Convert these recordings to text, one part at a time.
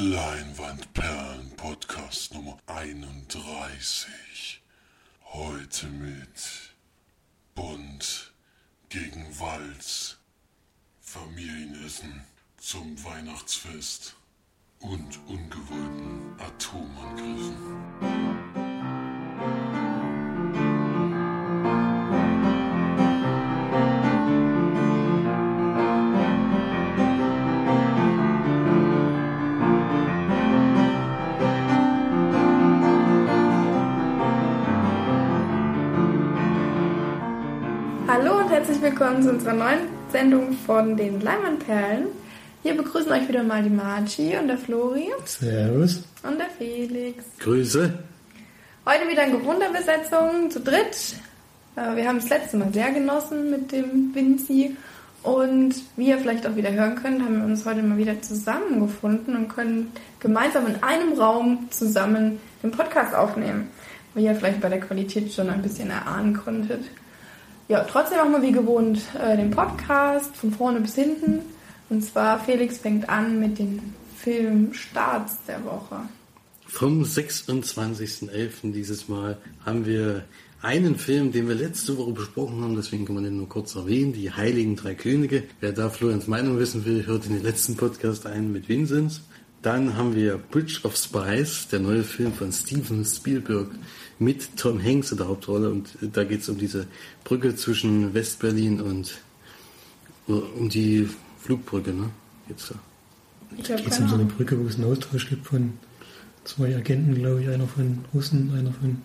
Leinwandperlen Podcast Nummer 31. Heute mit Bund gegen Walz, Familienessen zum Weihnachtsfest und ungewollten Atomangriffen. Unserer neuen Sendung von den Leimannperlen. Hier begrüßen euch wieder mal die Marci und der Flori Servus. und der Felix. Grüße. Heute wieder in gewohnter Besetzung, zu dritt. Äh, Wir haben das letzte Mal sehr genossen mit dem Vinci. Und wie ihr vielleicht auch wieder hören könnt, haben wir uns heute mal wieder zusammengefunden und können gemeinsam in einem Raum zusammen den Podcast aufnehmen. Wie ihr vielleicht bei der Qualität schon ein bisschen erahnen konntet. Ja, trotzdem machen wir wie gewohnt äh, den Podcast von vorne bis hinten. Und zwar Felix fängt an mit den Filmstarts der Woche. Vom 26.11. dieses Mal haben wir einen Film, den wir letzte Woche besprochen haben, deswegen kann man den nur kurz erwähnen, die Heiligen Drei Könige. Wer da Florians Meinung wissen will, hört in den letzten Podcast ein mit Vinzenz. Dann haben wir Bridge of Spies, der neue Film von Steven Spielberg mit Tom Hanks in der Hauptrolle. Und da geht es um diese Brücke zwischen Westberlin und um die Flugbrücke, ne? Jetzt da. Ich Da habe geht es um so eine Brücke, wo es einen Austausch gibt von zwei Agenten, glaube ich, einer von Russen, einer von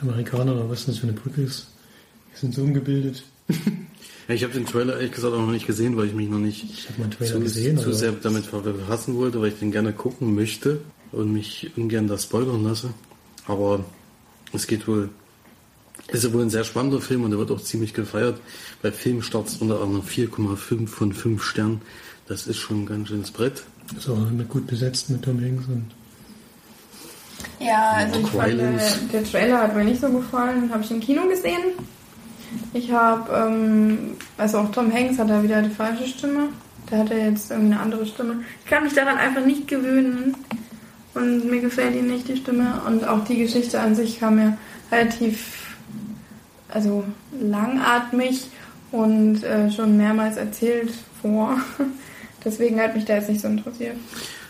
Amerikanern, oder was das für eine Brücke ist. Die sind so umgebildet. Ja, ich habe den Trailer ehrlich gesagt auch noch nicht gesehen, weil ich mich noch nicht Ich mal Trailer zu, gesehen, zu sehr damit befassen wollte, weil ich den gerne gucken möchte und mich ungern da spoilern lasse. Aber es geht wohl, ist ja wohl ein sehr spannender Film und der wird auch ziemlich gefeiert. Bei Filmstarts unter anderem 4,5 von 5 Sternen. Das ist schon ein ganz schönes Brett. ist auch mit gut besetzt mit Tom Hanks und Ja, also ich fand, Rylance. äh, der Trailer hat mir nicht so gefallen. Habe ich im Kino gesehen. Ich habe, ähm, also auch Tom Hanks hat da wieder die falsche Stimme. Der hat ja jetzt irgendwie eine andere Stimme. Ich kann mich daran einfach nicht gewöhnen. Und mir gefällt ihm nicht die Stimme. Und auch die Geschichte an sich kam mir relativ, also langatmig und äh, schon mehrmals erzählt vor. Deswegen hat mich der jetzt nicht so interessiert.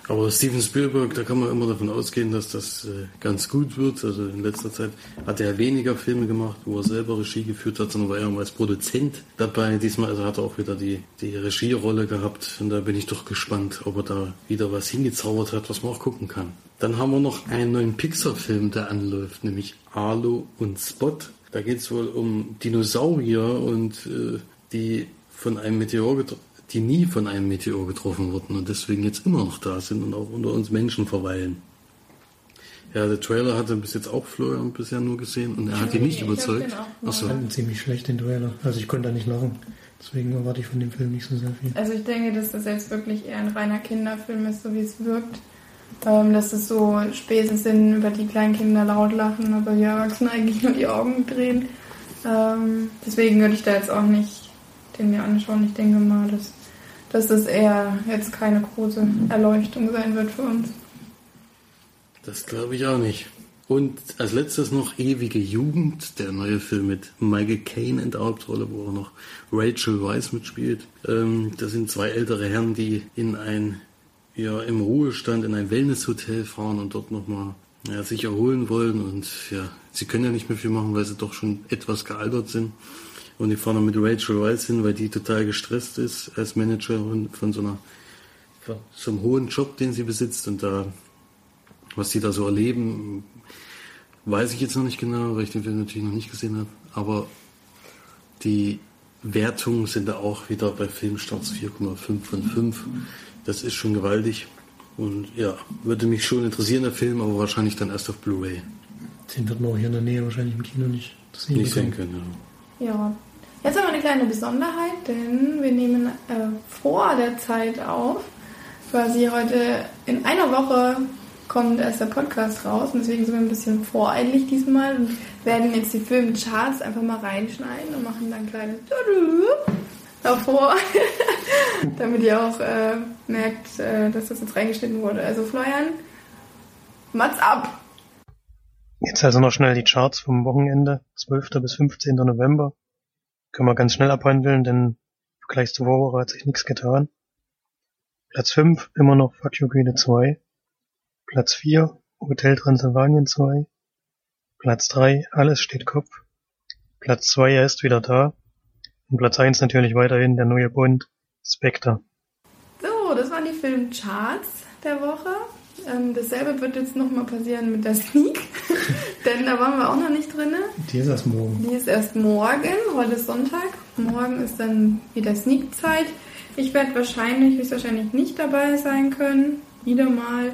Aber Steven Spielberg, da kann man immer davon ausgehen, dass das äh, ganz gut wird. Also in letzter Zeit hat er weniger Filme gemacht, wo er selber Regie geführt hat, sondern war er als Produzent dabei. Diesmal also hat er auch wieder die, die Regierolle gehabt. Und da bin ich doch gespannt, ob er da wieder was hingezaubert hat, was man auch gucken kann. Dann haben wir noch einen neuen Pixar-Film, der anläuft, nämlich Arlo und Spot. Da geht es wohl um Dinosaurier und äh, die von einem Meteor getro- die nie von einem Meteor getroffen wurden und deswegen jetzt immer noch da sind und auch unter uns Menschen verweilen. Ja, der Trailer hatte bis jetzt auch Florian bisher nur gesehen und er hat ihn nicht Ich überzeugt. mal. Achso. fanden ziemlich schlecht den Trailer. Also ich konnte da nicht lachen. Deswegen erwarte ich von dem Film nicht so sehr viel. Also ich denke, dass das jetzt wirklich eher ein reiner Kinderfilm ist, so wie es wirkt. Ähm, dass es so Späße sind, über die kleinen Kinder laut lachen, aber die Erwachsenen eigentlich nur die Augen drehen. Ähm, deswegen würde ich da jetzt auch nicht den mir anschauen. Ich denke mal, dass, dass das eher jetzt keine große Erleuchtung sein wird für uns. Das glaube ich auch nicht. Und als letztes noch Ewige Jugend, der neue Film mit Michael Caine in der Hauptrolle, wo auch noch Rachel Weisz mitspielt. Ähm, das sind zwei ältere Herren, die in ein, ja, im Ruhestand in ein Wellnesshotel fahren und dort nochmal ja, sich erholen wollen. Und ja, sie können ja nicht mehr viel machen, weil sie doch schon etwas gealtert sind. Und die fahren dann mit Rachel Weisz hin, weil die total gestresst ist als Managerin von so einer, von so einem hohen Job, den sie besitzt. Und da was die da so erleben, weiß ich jetzt noch nicht genau, weil ich den Film natürlich noch nicht gesehen habe. Aber die Wertungen sind da auch wieder bei Filmstarts 4,5 von 5. Das ist schon gewaltig. Und ja, würde mich schon interessieren, der Film, aber wahrscheinlich dann erst auf Blu-ray. Den wird man auch hier in der Nähe wahrscheinlich im Kino nicht sehen. Nicht sehen können. Ja. Ja. Jetzt haben wir eine kleine Besonderheit, denn wir nehmen äh, vor der Zeit auf. Quasi heute in einer Woche kommt erst der Podcast raus und deswegen sind wir ein bisschen voreilig diesmal und werden jetzt die Filmcharts einfach mal reinschneiden und machen dann ein kleines davor, damit ihr auch äh, merkt, äh, dass das jetzt reingeschnitten wurde. Also Florian, Mats ab! Jetzt also noch schnell die Charts vom Wochenende, 12. bis 15. November. Können wir ganz schnell abhandeln, denn im Vergleich zur Vorwoche hat sich nichts getan. Platz 5 immer noch Fuck You Goethe 2. Platz 4 Hotel Transylvanien 2. Platz 3 Alles steht Kopf. Platz 2 er ist wieder da. Und Platz 1 natürlich weiterhin der neue Bund Spectre. So, das waren die Filmcharts der Woche. Ähm, dasselbe wird jetzt nochmal passieren mit der Sneak, denn da waren wir auch noch nicht drin. Die ist erst morgen. Die ist erst morgen, heute ist Sonntag. Morgen ist dann wieder Sneak-Zeit. Ich werde wahrscheinlich, höchstwahrscheinlich nicht dabei sein können. Wieder mal.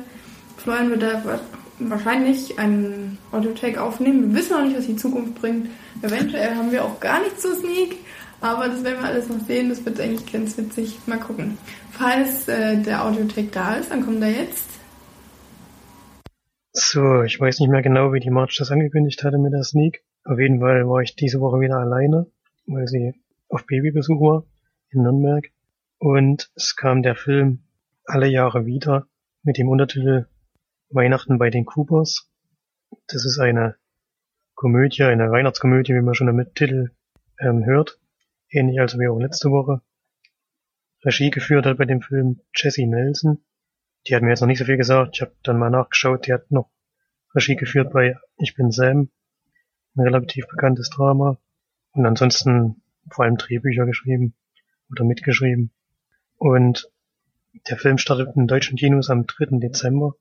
Florian wird da wahrscheinlich einen Audiotake aufnehmen. Wir wissen noch nicht, was die Zukunft bringt. Eventuell haben wir auch gar nichts zu Sneak. Aber das werden wir alles noch sehen. Das wird eigentlich ganz witzig. Mal gucken. Falls äh, der Audiotake da ist, dann kommt er jetzt. So, ich weiß nicht mehr genau, wie die March das angekündigt hatte mit der Sneak. Auf jeden Fall war ich diese Woche wieder alleine, weil sie auf Babybesuch war in Nürnberg. Und es kam der Film alle Jahre wieder mit dem Untertitel Weihnachten bei den Coopers. Das ist eine Komödie, eine Weihnachtskomödie, wie man schon im Titel ähm, hört. Ähnlich als wie auch letzte Woche. Regie geführt hat bei dem Film Jessie Nelson. Die hat mir jetzt noch nicht so viel gesagt. Ich habe dann mal nachgeschaut. Die hat noch Regie geführt bei Ich bin Sam. Ein relativ bekanntes Drama. Und ansonsten vor allem Drehbücher geschrieben oder mitgeschrieben. Und der Film startet in deutschen Kinos am 3. Dezember.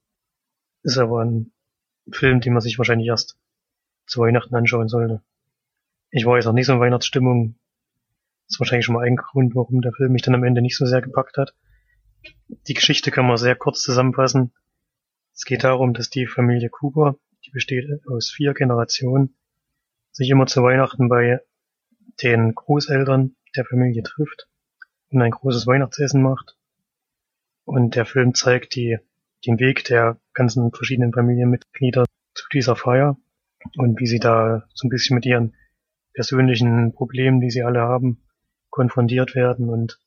Ist aber ein Film, den man sich wahrscheinlich erst zu Weihnachten anschauen sollte. Ich war jetzt auch nicht so in Weihnachtsstimmung. Das ist wahrscheinlich schon mal ein Grund, warum der Film mich dann am Ende nicht so sehr gepackt hat. Die Geschichte kann man sehr kurz zusammenfassen. Es geht darum, dass die Familie Cooper, die besteht aus vier Generationen, sich immer zu Weihnachten bei den Großeltern der Familie trifft und ein großes Weihnachtsessen macht. Und der Film zeigt die, den Weg der ganzen verschiedenen Familienmitglieder zu dieser Feier und wie sie da so ein bisschen mit ihren persönlichen Problemen, die sie alle haben, konfrontiert werden und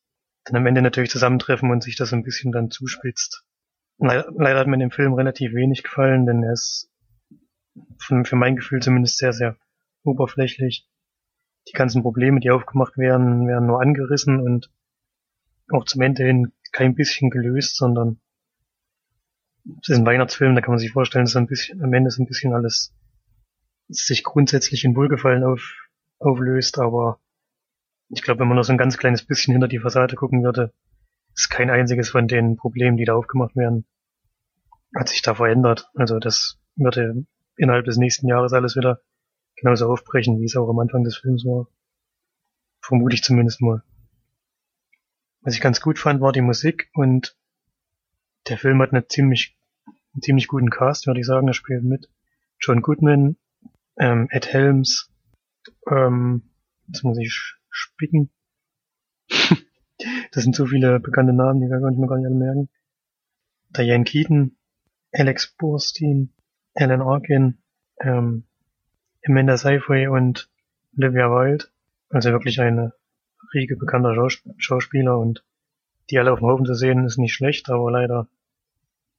dann am Ende natürlich zusammentreffen und sich das ein bisschen dann zuspitzt. Leider hat mir dem Film relativ wenig gefallen, denn er ist für mein Gefühl zumindest sehr, sehr oberflächlich. Die ganzen Probleme, die aufgemacht werden, werden nur angerissen und auch zum Ende hin kein bisschen gelöst, sondern es ist ein Weihnachtsfilm, da kann man sich vorstellen, dass ein bisschen, am Ende ist ein bisschen alles sich grundsätzlich in Wohlgefallen auf, auflöst, aber ich glaube, wenn man nur so ein ganz kleines bisschen hinter die Fassade gucken würde, ist kein einziges von den Problemen, die da aufgemacht werden, hat sich da verändert. Also das würde innerhalb des nächsten Jahres alles wieder genauso aufbrechen, wie es auch am Anfang des Films war. Vermute ich zumindest mal. Was ich ganz gut fand, war die Musik und der Film hat eine ziemlich, einen ziemlich guten Cast, würde ich sagen. Er spielt mit John Goodman, ähm, Ed Helms, ähm, jetzt muss ich spicken. das sind so viele bekannte Namen, die kann ich mir gar nicht alle merken. Diane Keaton, Alex Borstein, Alan Arkin, ähm, Amanda Seyfried und Olivia Wilde. Also wirklich eine Riege bekannter Schaus Schauspieler und die alle auf dem Haufen zu sehen, ist nicht schlecht, aber leider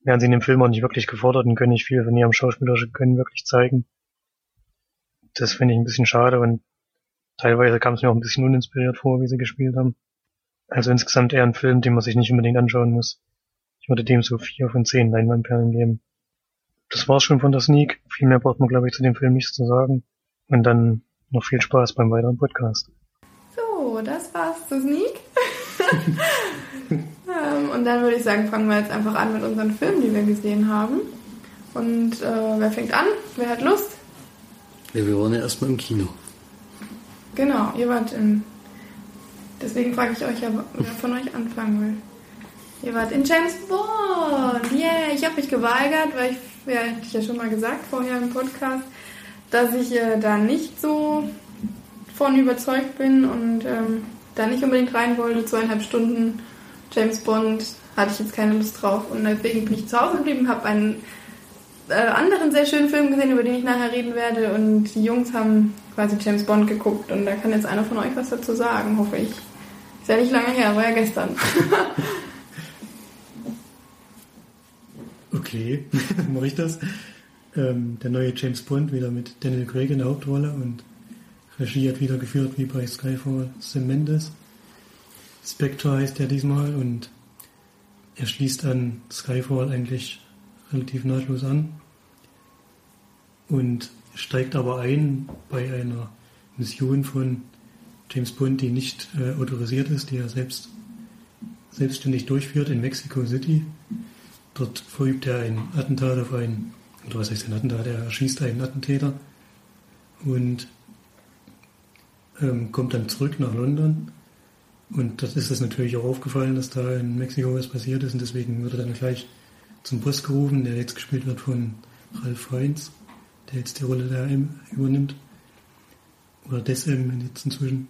werden sie in dem Film auch nicht wirklich gefordert und können nicht viel von ihrem schauspielerischen Können wirklich zeigen. Das finde ich ein bisschen schade und teilweise kam es mir auch ein bisschen uninspiriert vor, wie sie gespielt haben. Also insgesamt eher ein Film, den man sich nicht unbedingt anschauen muss. Ich würde dem so vier von zehn Leinwandperlen geben. Das war's schon von der Sneak. Viel mehr braucht man, glaube ich, zu dem Film nichts zu sagen. Und dann noch viel Spaß beim weiteren Podcast. So, das war's zur Sneak. ähm, und dann würde ich sagen, fangen wir jetzt einfach an mit unseren Filmen, die wir gesehen haben. Und äh, wer fängt an? Wer hat Lust? Ja, wir waren ja erstmal im Kino. Genau, ihr wart im. Deswegen frage ich euch ja, wer von euch anfangen will. Ihr wart in James Bond. Yeah, ich habe mich geweigert, weil ich, ja, ich ja schon mal gesagt vorher im Podcast, dass ich äh, da nicht so von überzeugt bin und ähm, da nicht unbedingt rein wollte. Zweieinhalb Stunden James Bond hatte ich jetzt keine Lust drauf und deswegen bin ich zu Hause geblieben, habe einen äh, anderen sehr schönen Film gesehen, über den ich nachher reden werde und die Jungs haben quasi James Bond geguckt und da kann jetzt einer von euch was dazu sagen, hoffe ich. Ist ja nicht lange her, war ja gestern. okay, mache ich das. Ähm, der neue James Bond wieder mit Daniel Craig in der Hauptrolle und Regie hat wieder geführt wie bei Skyfall Sam Mendes. Spectre heißt er diesmal und er schließt an Skyfall eigentlich relativ nahtlos an und steigt aber ein bei einer Mission von James Bond, die nicht äh, autorisiert ist, die er selbst selbstständig durchführt in Mexico City. Dort verübt er ein Attentat auf einen, oder was heißt ein Attentat? Er erschießt einen Attentäter und ähm, kommt dann zurück nach London. Und das ist es natürlich auch aufgefallen, dass da in Mexiko was passiert ist und deswegen wird er dann gleich zum Boss gerufen, der jetzt gespielt wird von Ralph Fiennes, der jetzt die Rolle der M übernimmt. Oder des M jetzt inzwischen.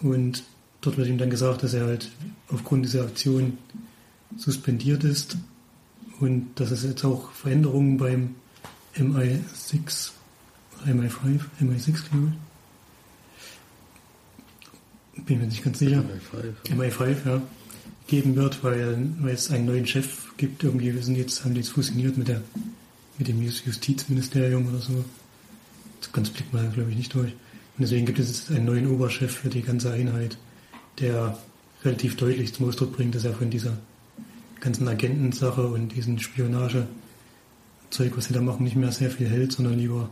Und dort wird ihm dann gesagt, dass er halt aufgrund dieser Aktion suspendiert ist und dass es jetzt auch Veränderungen beim MI6 MI5, MI6 glaube ich. Bin mir nicht ganz sicher. MI5, MI5 ja. Geben wird, weil, weil es einen neuen Chef gibt. Irgendwie wir sind jetzt, haben die jetzt fusioniert mit der mit dem Justizministerium oder so. Das ganz blickt man glaube ich nicht durch. Und deswegen gibt es jetzt einen neuen Oberchef für die ganze Einheit, der relativ deutlich zum Ausdruck bringt, dass er von dieser ganzen Agentensache und diesen Spionagezeug, was sie da machen, nicht mehr sehr viel hält, sondern lieber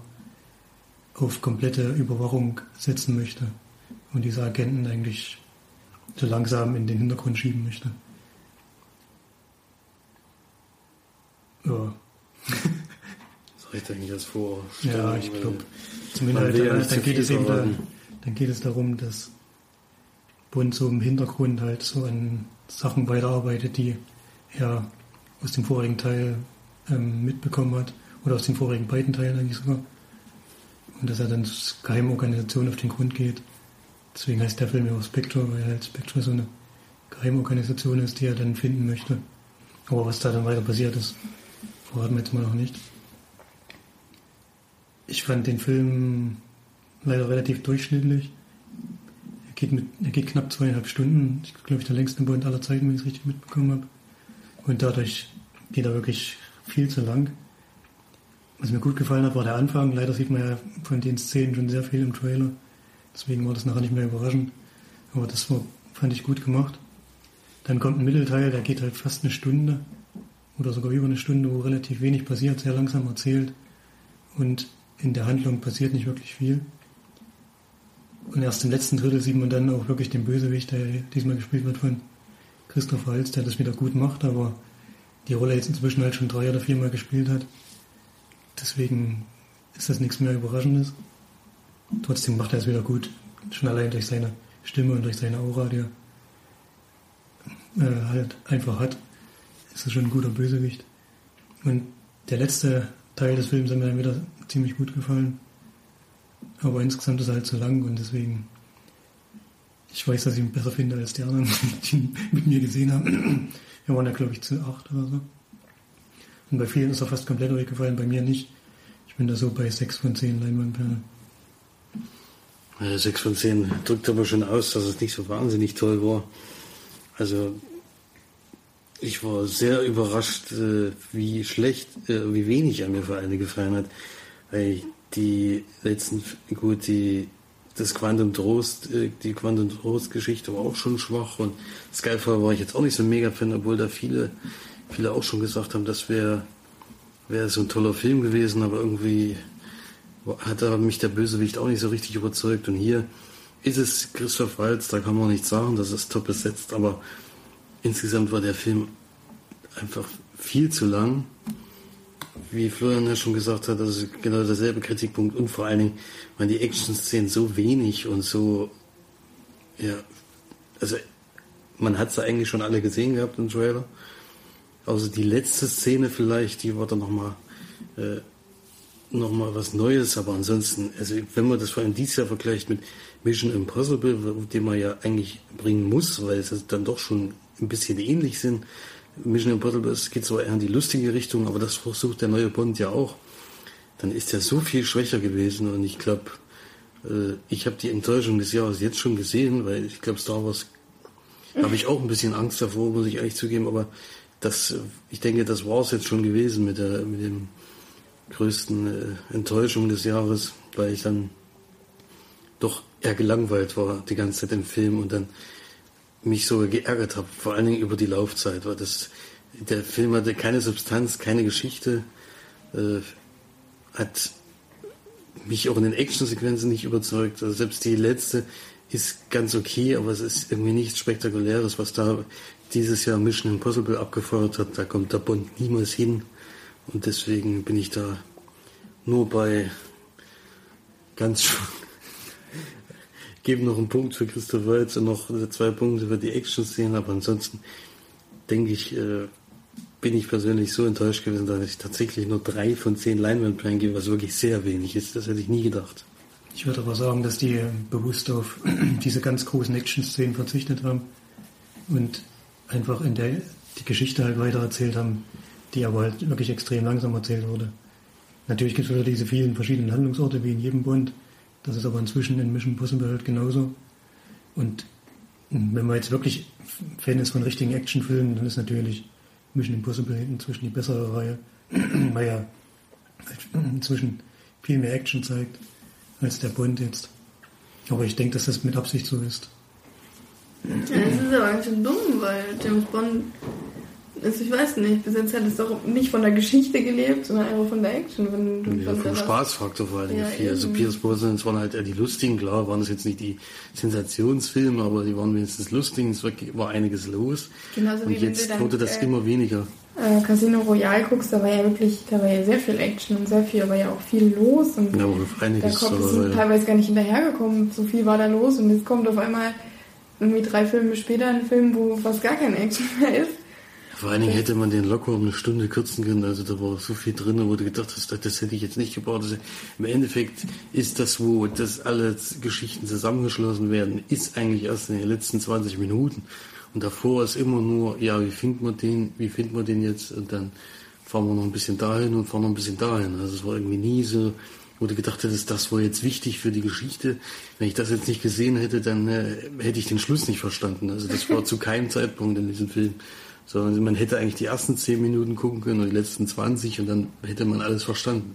auf komplette Überwachung setzen möchte und diese Agenten eigentlich so langsam in den Hintergrund schieben möchte. Ja. Soll ich denn das vor? Ja, ich glaube, zumindest dann, dann geht es eben da, dann geht es darum, dass Bund so im Hintergrund halt so an Sachen weiterarbeitet, die er aus dem vorigen Teil ähm, mitbekommen hat, oder aus den vorigen beiden Teilen eigentlich sogar. Und dass er dann Geheimorganisation auf den Grund geht. Deswegen heißt der Film ja auch Spectre, weil halt Spectre so eine Geheimorganisation ist, die er dann finden möchte. Aber was da dann weiter passiert ist, verraten wir jetzt mal noch nicht. Ich fand den Film leider relativ durchschnittlich. Er geht, mit, er geht knapp zweieinhalb Stunden. Ich glaube, ich der längste Bond aller Zeiten, wenn ich es richtig mitbekommen habe. Und dadurch geht er wirklich viel zu lang. Was mir gut gefallen hat, war der Anfang. Leider sieht man ja von den Szenen schon sehr viel im Trailer. Deswegen war das nachher nicht mehr überraschend. Aber das war, fand ich gut gemacht. Dann kommt ein Mittelteil, der geht halt fast eine Stunde oder sogar über eine Stunde, wo relativ wenig passiert, sehr langsam erzählt. Und in der Handlung passiert nicht wirklich viel. Und erst im letzten Drittel sieht man dann auch wirklich den Bösewicht, der diesmal gespielt wird von Christoph Waltz, der das wieder gut macht, aber die Rolle jetzt inzwischen halt schon drei oder viermal gespielt hat. Deswegen ist das nichts mehr Überraschendes. Trotzdem macht er es wieder gut. Schon allein durch seine Stimme und durch seine Aura, die er äh, halt einfach hat, ist es schon ein guter Bösewicht. Und der letzte Teil des Films hat mir dann wieder ziemlich gut gefallen. Aber insgesamt ist er halt zu lang und deswegen ich weiß, dass ich ihn besser finde als die anderen, die ihn mit mir gesehen haben. Wir waren ja, glaube ich, zu acht oder so. Und bei vielen ist er fast komplett durchgefallen, bei mir nicht. Ich bin da so bei sechs von zehn Leinwandperlen. Ja, sechs von zehn drückt aber schon aus, dass es nicht so wahnsinnig toll war. Also ich war sehr überrascht, äh, wie schlecht, äh, wie wenig er mir vor allem gefallen hat. Weil die letzten, gut, die das Quantum Trost, äh, die Quantum Trost Geschichte war auch schon schwach und Skyfall war ich jetzt auch nicht so mega Fan, obwohl da viele, viele auch schon gesagt haben, das wäre wäre so ein toller Film gewesen, aber irgendwie hat da mich der Bösewicht auch nicht so richtig überzeugt und hier ist es Christoph Waltz, da kann man nicht sagen, dass es top besetzt, aber insgesamt war der Film einfach viel zu lang wie Florian ja schon gesagt hat, das ist genau derselbe Kritikpunkt und vor allen Dingen waren die Action-Szenen so wenig und so, ja, also man hat sie eigentlich schon alle gesehen gehabt im Trailer. Also die letzte Szene vielleicht, die war dann nochmal äh, noch was Neues, aber ansonsten, also wenn man das vor allem dieses Jahr vergleicht mit Mission Impossible, den man ja eigentlich bringen muss, weil es dann doch schon ein bisschen ähnlich sind, Mission Impossible es geht zwar eher in die lustige Richtung, aber das versucht der neue Bond ja auch. Dann ist er so viel schwächer gewesen und ich glaube, äh, ich habe die Enttäuschung des Jahres jetzt schon gesehen, weil ich glaube, Star Wars habe ich auch ein bisschen Angst davor, muss ich ehrlich zugeben, aber das, ich denke, das war es jetzt schon gewesen mit der, mit dem größten äh, Enttäuschung des Jahres, weil ich dann doch eher gelangweilt war die ganze Zeit im Film und dann mich sogar geärgert habe, vor allen Dingen über die Laufzeit, weil das, der Film hatte keine Substanz, keine Geschichte, äh, hat mich auch in den Actionsequenzen nicht überzeugt. Also selbst die letzte ist ganz okay, aber es ist irgendwie nichts Spektakuläres, was da dieses Jahr Mission Impossible abgefeuert hat. Da kommt der Bond niemals hin. Und deswegen bin ich da nur bei ganz Geben noch einen Punkt für Christoph Waltz und noch zwei Punkte für die Action-Szenen, aber ansonsten denke ich, äh, bin ich persönlich so enttäuscht gewesen, dass ich tatsächlich nur drei von zehn Leinwandperlen gebe, was wirklich sehr wenig ist. Das hätte ich nie gedacht. Ich würde aber sagen, dass die bewusst auf diese ganz großen Action-Szenen verzichtet haben und einfach in der die Geschichte halt weiter erzählt haben, die aber halt wirklich extrem langsam erzählt wurde. Natürlich gibt es wieder diese vielen verschiedenen Handlungsorte wie in jedem Bund. Das ist aber inzwischen in Mission Possible halt genauso. Und wenn man jetzt wirklich Fan ist von richtigen Actionfilmen, dann ist natürlich Mission Impossible inzwischen die bessere Reihe, weil ja inzwischen viel mehr Action zeigt als der Bond jetzt. Aber ich denke, dass das mit Absicht so ist. Ja, das ist aber ganz schön dumm, weil James Bond also ich weiß nicht, bis jetzt hat es doch nicht von der Geschichte gelebt, sondern einfach von der Action. Von, ja, vom Spaßfaktor vor allem ja, viel. Also Pierce Brosnan, es waren halt eher die lustigen, klar, waren es jetzt nicht die Sensationsfilme, aber die waren wenigstens lustig, es war, einiges los. Genauso und jetzt dann, wurde das äh, immer weniger. Äh, Casino Royale guckst, da war ja wirklich, da war ja sehr viel Action und sehr viel, war ja auch viel los und ja, einiges, da kommt es teilweise gar nicht hinterhergekommen, so viel war da los und jetzt kommt auf einmal irgendwie drei Filme später ein Film, wo fast gar kein Action mehr ist. Vor allen Dingen hätte man den locker um eine Stunde kürzen können. Also da war so viel drin, wo du gedacht hast, das hätte ich jetzt nicht gebraucht. Also Im Endeffekt ist das, wo das alle Geschichten zusammengeschlossen werden, ist eigentlich erst in den letzten 20 Minuten. Und davor ist immer nur, ja, wie findet man den, wie findet man den jetzt? Und dann fahren wir noch ein bisschen dahin und fahren noch ein bisschen dahin. Also es war irgendwie nie so, wo du gedacht hättest, das war jetzt wichtig für die Geschichte. Wenn ich das jetzt nicht gesehen hätte, dann äh, hätte ich den Schluss nicht verstanden. Also das war zu keinem Zeitpunkt in diesem Film sondern man hätte eigentlich die ersten 10 Minuten gucken können und die letzten 20 und dann hätte man alles verstanden.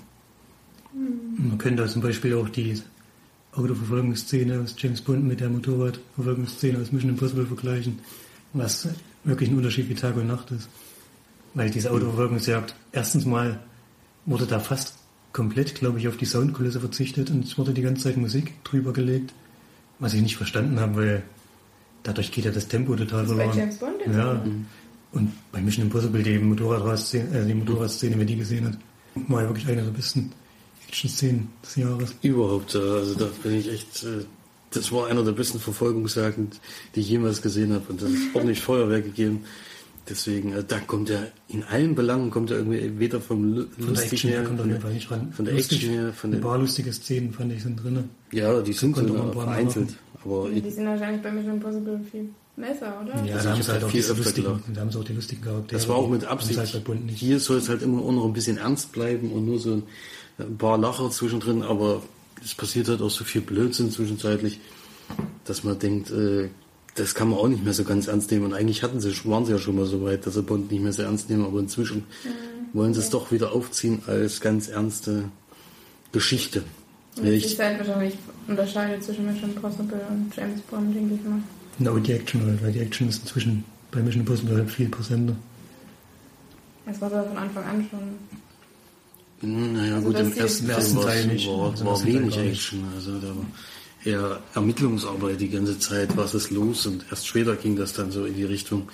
Man könnte zum Beispiel auch die Autoverfolgungsszene aus James Bond mit der Motorradverfolgungsszene aus Mission Impossible vergleichen, was wirklich ein Unterschied wie Tag und Nacht ist. Weil diese Autoverfolgungsjagd, erstens mal wurde da fast komplett, glaube ich, auf die Soundkulisse verzichtet und es wurde die ganze Zeit Musik drüber gelegt, was ich nicht verstanden habe, weil dadurch geht ja das Tempo total verloren. Bei James Bond ja. Mhm. Und bei Mission Impossible, die Motorradszene, äh, die Motorradszene, wenn die gesehen hat, war ja wirklich eine der besten Action-Szenen des Jahres. Überhaupt, also da bin ich echt, äh, das war einer der besten Verfolgungsjagden, die ich jemals gesehen habe. Und das ist ordentlich Feuerwerk gegeben. Deswegen, äh, da kommt er, in allen Belangen kommt er irgendwie weder vom von der Action her, kommt er auf nicht ran. Von der Lustig, Action her, von der... Ein paar lustige Szenen fand ich sind drin. Ja, die sind sogar vereinzelt. Aber die sind wahrscheinlich bei Mission Impossible viel Messer, oder? Ja, da haben sie halt auch die lustigen, da haben sie auch die lustigen Charaktere. Das war auch mit Absicht. Halt Hier soll es halt immer auch noch ein bisschen ernst bleiben und nur so ein paar Lacher zwischendrin, aber es passiert halt auch so viel Blödsinn zwischenzeitlich, dass man denkt, äh, das kann man auch nicht mehr so ganz ernst nehmen. Und eigentlich hatten sie, waren sie ja schon mal so weit, dass sie Bond nicht mehr so ernst nehmen, aber inzwischen mhm. wollen sie es doch wieder aufziehen als ganz ernste Geschichte. Die Zeit wahrscheinlich unterscheidet zwischen Mission Impossible und James Bond, denke ich mal. No, die Action, weil die Action ist inzwischen bei Mission Impossible halt viel präsenter. Das war aber von Anfang an schon. Hm, naja, also gut, im ersten, ersten Teil nicht. war, also war wenig Action. Also da war eher Ermittlungsarbeit die ganze Zeit, was ist los und erst später ging das dann so in die Richtung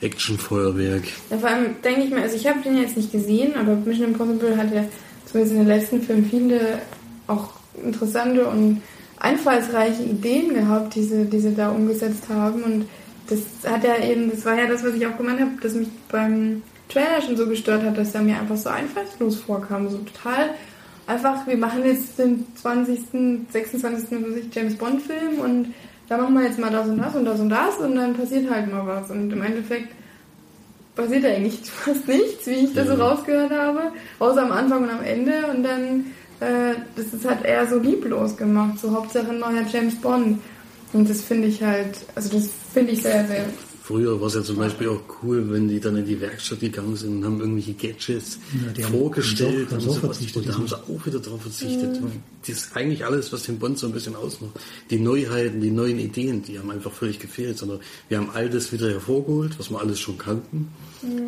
Actionfeuerwerk. Ja, vor allem denke ich mir, also ich habe den jetzt nicht gesehen, aber Mission Impossible hat ja zumindest in den letzten Filmen viele auch interessante und einfallsreiche Ideen gehabt, die sie, die sie da umgesetzt haben. Und das hat ja eben, das war ja das, was ich auch gemeint habe, dass mich beim Trailer schon so gestört hat, dass er mir einfach so einfallslos vorkam. So total einfach, wir machen jetzt den 20., 26. James Bond-Film und da machen wir jetzt mal das und das und das und das und dann passiert halt mal was. Und im Endeffekt passiert eigentlich fast nichts, wie ich das so rausgehört habe, außer am Anfang und am Ende und dann äh, das ist halt eher so lieblos gemacht, so Hauptsache neuer James Bond. Und das finde ich halt, also das finde ich sehr, sehr Früher war es ja zum Beispiel auch cool, wenn die dann in die Werkstatt gegangen sind und haben irgendwelche Gadgets Ja, die haben- vorgestellt haben und Und da haben sie auch wieder darauf verzichtet. Das ist eigentlich alles, was den Bond so ein bisschen ausmacht. Die Neuheiten, die neuen Ideen, die haben einfach völlig gefehlt. Sondern wir haben all das wieder hervorgeholt, was wir alles schon kannten,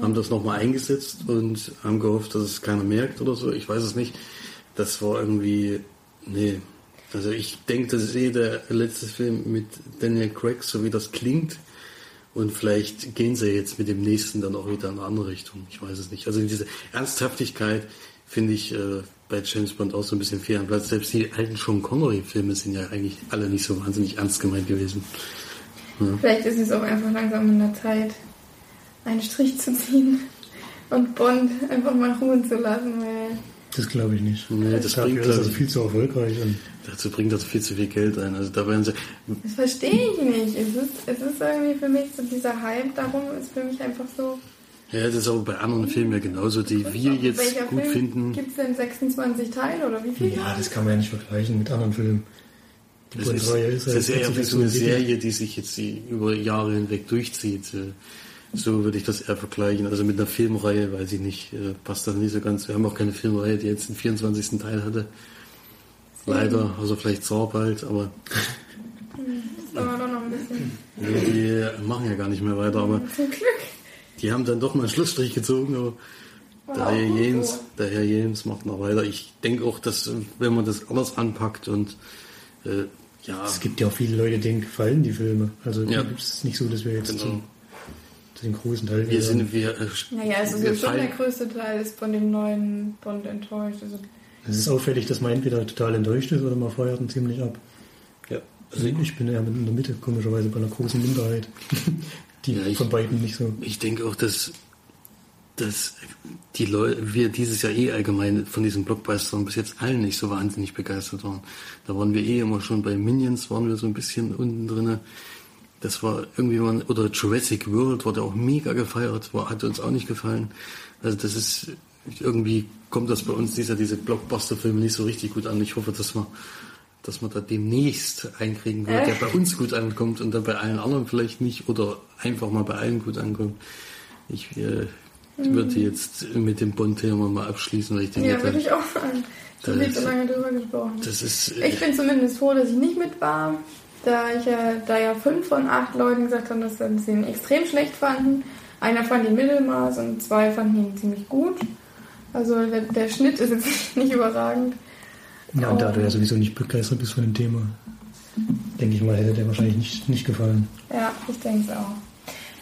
haben das nochmal eingesetzt und haben gehofft, dass es keiner merkt oder so. Ich weiß es nicht. Das war irgendwie, nee. Also ich denke, das ist eh der letzte Film mit Daniel Craig, so wie das klingt. Und vielleicht gehen sie jetzt mit dem nächsten dann auch wieder in eine andere Richtung. Ich weiß es nicht. Also diese Ernsthaftigkeit finde ich äh, bei James Bond auch so ein bisschen fehl am Platz. Selbst die alten Sean Connery-Filme sind ja eigentlich alle nicht so wahnsinnig ernst gemeint gewesen. Vielleicht ist es auch einfach langsam in der Zeit, einen Strich zu ziehen und Bond einfach mal ruhen zu lassen, weil Das glaube ich nicht. Nee, das Dafür bringt, ist also viel zu erfolgreich. Und Dazu bringt das viel zu viel Geld ein. Also da werden sie. das verstehe ich nicht. Es ist, es ist irgendwie für mich so dieser Hype darum, ist für mich einfach so. Ja, das ist aber bei anderen Filmen ja genauso, die wir jetzt Welcher gut Film finden. Gibt es denn 26 Teile oder wie viel? ja, das kann man ja nicht vergleichen mit anderen Filmen. Die Das ist, Bond-Reihe das ist eher halt so eine. Serie, die sich jetzt die über Jahre hinweg durchzieht. So würde ich das eher vergleichen. Also mit einer Filmreihe, weiß ich nicht, äh, passt das nicht so ganz. Wir haben auch keine Filmreihe, die jetzt den 24. Teil hatte. Leider, also vielleicht Saw bald, aber Das dauert doch noch ein bisschen. die machen ja gar nicht mehr weiter. Aber Zum Glück. die haben dann doch mal einen Schlussstrich gezogen. Aber der Herr auch so. der Herr James macht noch weiter. Ich denke auch, dass äh, wenn man das anders anpackt und äh, ja, Es gibt ja auch viele Leute, denen gefallen die Filme. Also Ja. es ist nicht so, dass wir jetzt Genau. Den großen Teil wir sind wir. Äh, Naja, also wir schon der größte Teil ist von dem neuen Bond enttäuscht. Also, Es ist auffällig, dass man entweder total enttäuscht ist oder man feuert ihn ziemlich ab. Ja, Also ich bin eher in der Mitte, komischerweise bei einer großen Minderheit, die Ja, ich- von beiden nicht so. Ich denke auch, dass, dass die Leute, wir dieses Jahr eh allgemein von diesen Blockbustern bis jetzt allen nicht so wahnsinnig begeistert waren. Da waren wir eh immer schon bei Minions, waren wir so ein bisschen unten drinne. Das war irgendwie mal, oder Jurassic World wurde auch mega gefeiert, war, hat uns auch nicht gefallen. Also das ist, irgendwie kommt das bei uns, dieser, diese Blockbuster-Filme nicht so richtig gut an. Ich hoffe, dass wir, dass man da demnächst einkriegen wird, der bei uns gut ankommt und dann bei allen anderen vielleicht nicht oder einfach mal bei allen gut ankommt. Ich äh, würde jetzt mit dem Bond-Thema mal abschließen, weil ich denke, ja, würde ich auch sagen. Das- viel zu lange drüber gesprochen. das ist, äh, Ich bin zumindest froh, dass ich nicht mit war, da, ich ja, da ja fünf von acht Leuten gesagt haben, dass sie ihn extrem schlecht fanden. Einer fand ihn Mittelmaß und zwei fanden ihn ziemlich gut. Also der, Schnitt ist jetzt nicht, nicht überragend. Ja, und da du ja sowieso nicht begeistert bist von dem Thema, denke ich mal, hätte der wahrscheinlich nicht, nicht gefallen. Ja, ich denke es auch.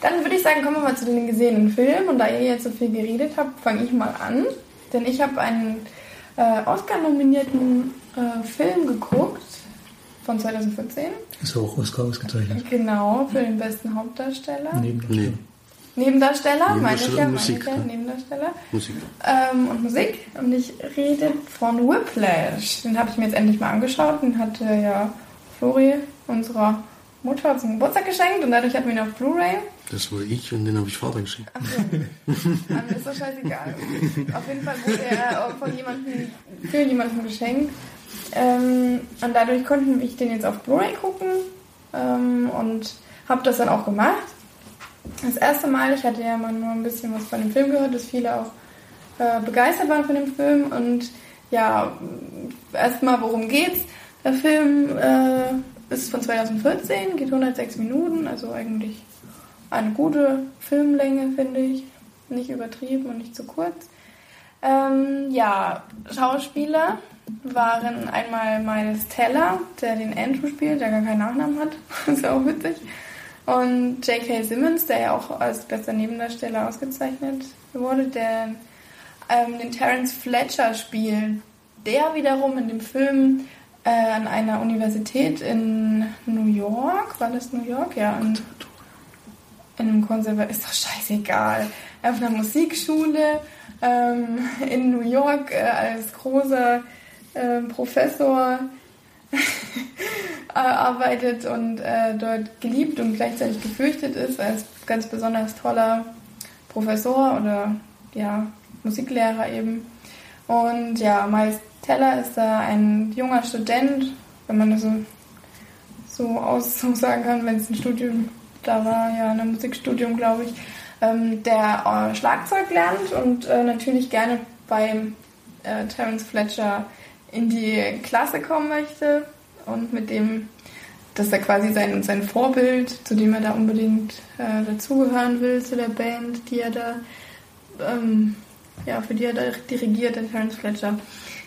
Dann würde ich sagen, kommen wir mal zu den gesehenen Filmen. Und da ihr jetzt so viel geredet habt, fange ich mal an. Denn ich habe einen äh, Oscar-nominierten äh, Film geguckt von 2014. Ist auch Oscar ausgezeichnet. Genau, für den besten Hauptdarsteller. Nebendarsteller. nee, Nebendarsteller, meine ich ja, meine Musik, ich ja, ne? Nebendarsteller. Musik. Ähm, und Musik. Und ich rede von Whiplash. Den habe ich mir jetzt endlich mal angeschaut. Den hatte ja Flori, unserer Mutter, zum Geburtstag geschenkt. Und dadurch hatten wir ihn auf Blu-ray. Das war ich und den habe ich Vater geschenkt. Dann ist das scheißegal. Auf jeden Fall wurde er auch von jemandem, für jemanden geschenkt. Ähm, und dadurch konnten ich den jetzt auf Blu-ray gucken ähm, und habe das dann auch gemacht. Das erste Mal, ich hatte ja mal nur ein bisschen was von dem Film gehört, dass viele auch äh, begeistert waren von dem Film. Und ja, erstmal, worum geht's? Der Film äh, ist von 2014, geht 106 Minuten, also eigentlich eine gute Filmlänge, finde ich. Nicht übertrieben und nicht zu kurz. Ähm, ja, Schauspieler waren einmal Miles Teller, der den Andrew spielt, der gar keinen Nachnamen hat. ist ja auch witzig. Und J.K. Simmons, der ja auch als bester Nebendarsteller ausgezeichnet wurde, der ähm, den Terence Fletcher spielt. Der wiederum in dem Film äh, an einer Universität in New York, war das New York? Ja, in, in einem Konservatorium, ist doch scheißegal, auf einer Musikschule ähm, in New York äh, als großer äh, Professor arbeitet und äh, dort geliebt und gleichzeitig gefürchtet ist als ganz besonders toller Professor oder ja, Musiklehrer eben. Und ja, Miles Teller ist da ein junger Student, wenn man das so so aussagen kann, wenn es ein Studium da war, ja, ein Musikstudium, glaube ich, ähm, der äh, Schlagzeug lernt und äh, natürlich gerne beim äh, Terence Fletcher in die Klasse kommen möchte und mit dem, dass er quasi sein, sein Vorbild, zu dem er da unbedingt äh, dazugehören will, zu der Band, die er da, ähm, ja, für die er da dirigiert, der Terence Fletcher.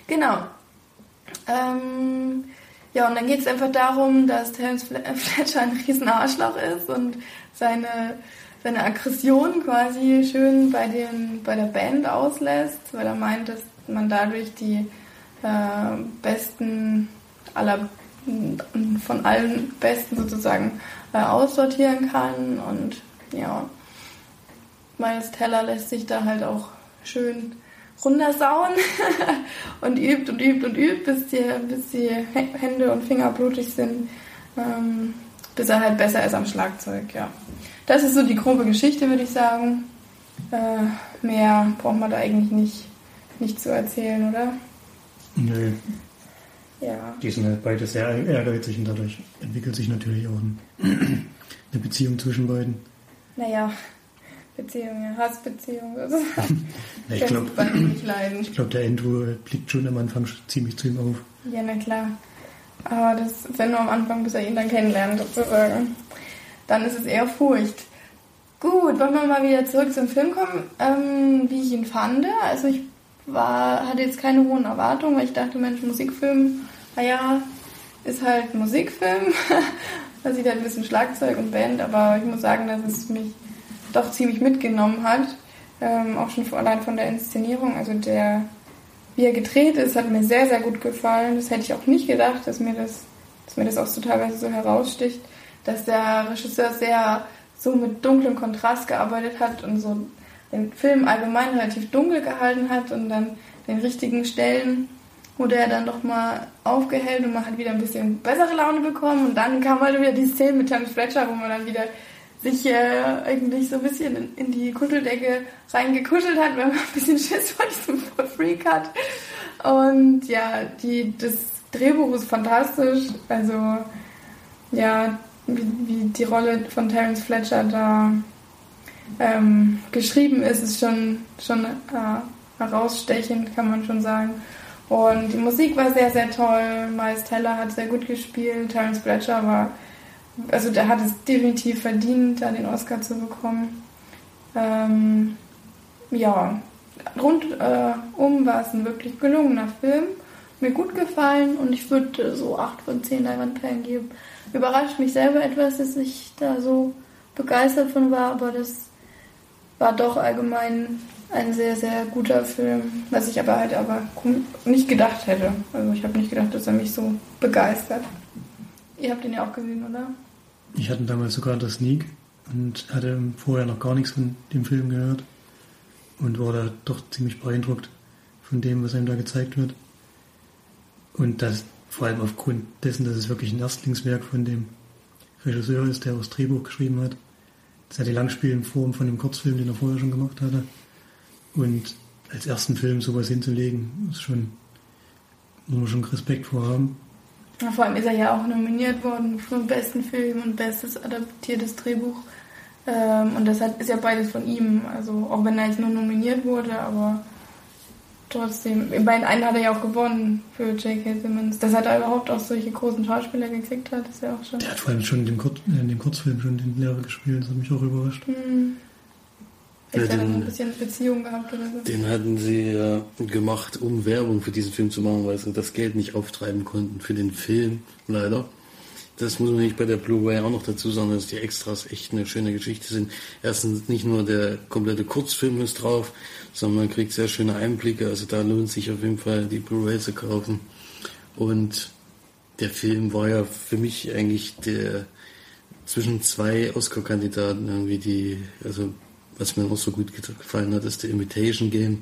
Genau. Ähm, ja, und dann geht es einfach darum, dass Terence Fletcher ein riesen Arschloch ist und seine, seine Aggression quasi schön bei, den, bei der Band auslässt, weil er meint, dass man dadurch die äh, besten aller von allen Besten sozusagen äh, aussortieren kann und ja, Miles Teller lässt sich da halt auch schön runtersauen und übt und übt und übt, bis die, bis die Hände und Finger blutig sind, ähm, bis er halt besser ist am Schlagzeug, ja. Das ist so die grobe Geschichte, würde ich sagen. Äh, mehr braucht man da eigentlich nicht, nicht zu erzählen, oder? Nö. Ja. Die sind halt beide sehr ehrgeizig und dadurch entwickelt sich natürlich auch eine Beziehung zwischen beiden. Naja, Beziehung, ja, Hassbeziehung. Ja, ich glaube, glaub, der Andrew blickt schon am Anfang ziemlich zu ihm auf. Ja, na klar. Aber das ist ja nur am Anfang, bis er ihn dann kennenlernt, sozusagen. Dann ist es eher Furcht. Gut, wollen wir mal wieder zurück zum Film kommen, ähm, wie ich ihn fand. Also ich war, hatte jetzt keine hohen Erwartungen, weil ich dachte, Mensch, Musikfilm, naja, ist halt Musikfilm. da sieht halt ein bisschen Schlagzeug und Band, aber ich muss sagen, dass es mich doch ziemlich mitgenommen hat. Ähm, auch schon allein von der Inszenierung. Also der, wie er gedreht ist, hat mir sehr, sehr gut gefallen. Das hätte ich auch nicht gedacht, dass mir das, dass mir das auch so teilweise so heraussticht, dass der Regisseur sehr so mit dunklem Kontrast gearbeitet hat und so den Film allgemein relativ dunkel gehalten hat und dann den richtigen Stellen wurde er dann doch mal aufgehellt und man hat wieder ein bisschen bessere Laune bekommen und dann kam halt wieder die Szene mit Terence Fletcher, wo man dann wieder sich äh, eigentlich so ein bisschen in, in die Kuscheldecke reingekuschelt hat, wenn man ein bisschen Schiss vor diesem Freak hat. Und ja, die, das Drehbuch ist fantastisch. Also ja, wie, wie die Rolle von Terence Fletcher da ähm, geschrieben ist, ist schon, schon äh, herausstechend, kann man schon sagen. Und die Musik war sehr, sehr toll. Miles Teller hat sehr gut gespielt. Terence Fletcher war, also der hat es definitiv verdient, da den Oscar zu bekommen. Ähm, ja, rundum äh, war es ein wirklich gelungener Film. Mir gut gefallen und ich würde so 8 von 10 Leinwandperlen geben. Überrascht mich selber etwas, dass ich da so begeistert von war, aber das war doch allgemein ein sehr, sehr guter Film, was ich aber halt aber nicht gedacht hätte. Also ich habe nicht gedacht, dass er mich so begeistert. Ihr habt ihn ja auch gesehen, oder? Ich hatte damals sogar das Sneak und hatte vorher noch gar nichts von dem Film gehört und war da doch ziemlich beeindruckt von dem, was einem da gezeigt wird. Und das vor allem aufgrund dessen, dass es wirklich ein Erstlingswerk von dem Regisseur ist, der auch das Drehbuch geschrieben hat. Das ja die Langspielenform von dem Kurzfilm, den er vorher schon gemacht hatte. Und als ersten Film sowas hinzulegen, ist schon, muss man schon Respekt vor haben. Ja, vor allem ist er ja auch nominiert worden für den besten Film und bestes adaptiertes Drehbuch. Ähm, und das ist ja beides von ihm. Also auch wenn er jetzt nur nominiert wurde, aber trotzdem. Bei den einen hat er ja auch gewonnen für J.K. Simmons. Dass er da überhaupt auch solche großen Schauspieler gekriegt hat, ist ja auch schon. Der hat vor allem schon in dem, Kur in dem Kurzfilm schon den Lehrer gespielt, das hat mich auch überrascht. Hm. Ja, Ist ja, dann den- ein bisschen Beziehung gehabt oder so. Den hatten sie äh, gemacht, um Werbung für diesen Film zu machen, weil sie das Geld nicht auftreiben konnten für den Film, leider. Das muss man nicht bei der Blu-ray auch noch dazu sagen, dass die Extras echt eine schöne Geschichte sind. Erstens nicht nur der komplette Kurzfilm ist drauf, sondern man kriegt sehr schöne Einblicke. Also da lohnt sich auf jeden Fall die Blu-ray zu kaufen. Und der Film war ja für mich eigentlich der zwischen zwei Oscar-Kandidaten irgendwie die, also was mir auch so gut gefallen hat, ist der Imitation Game.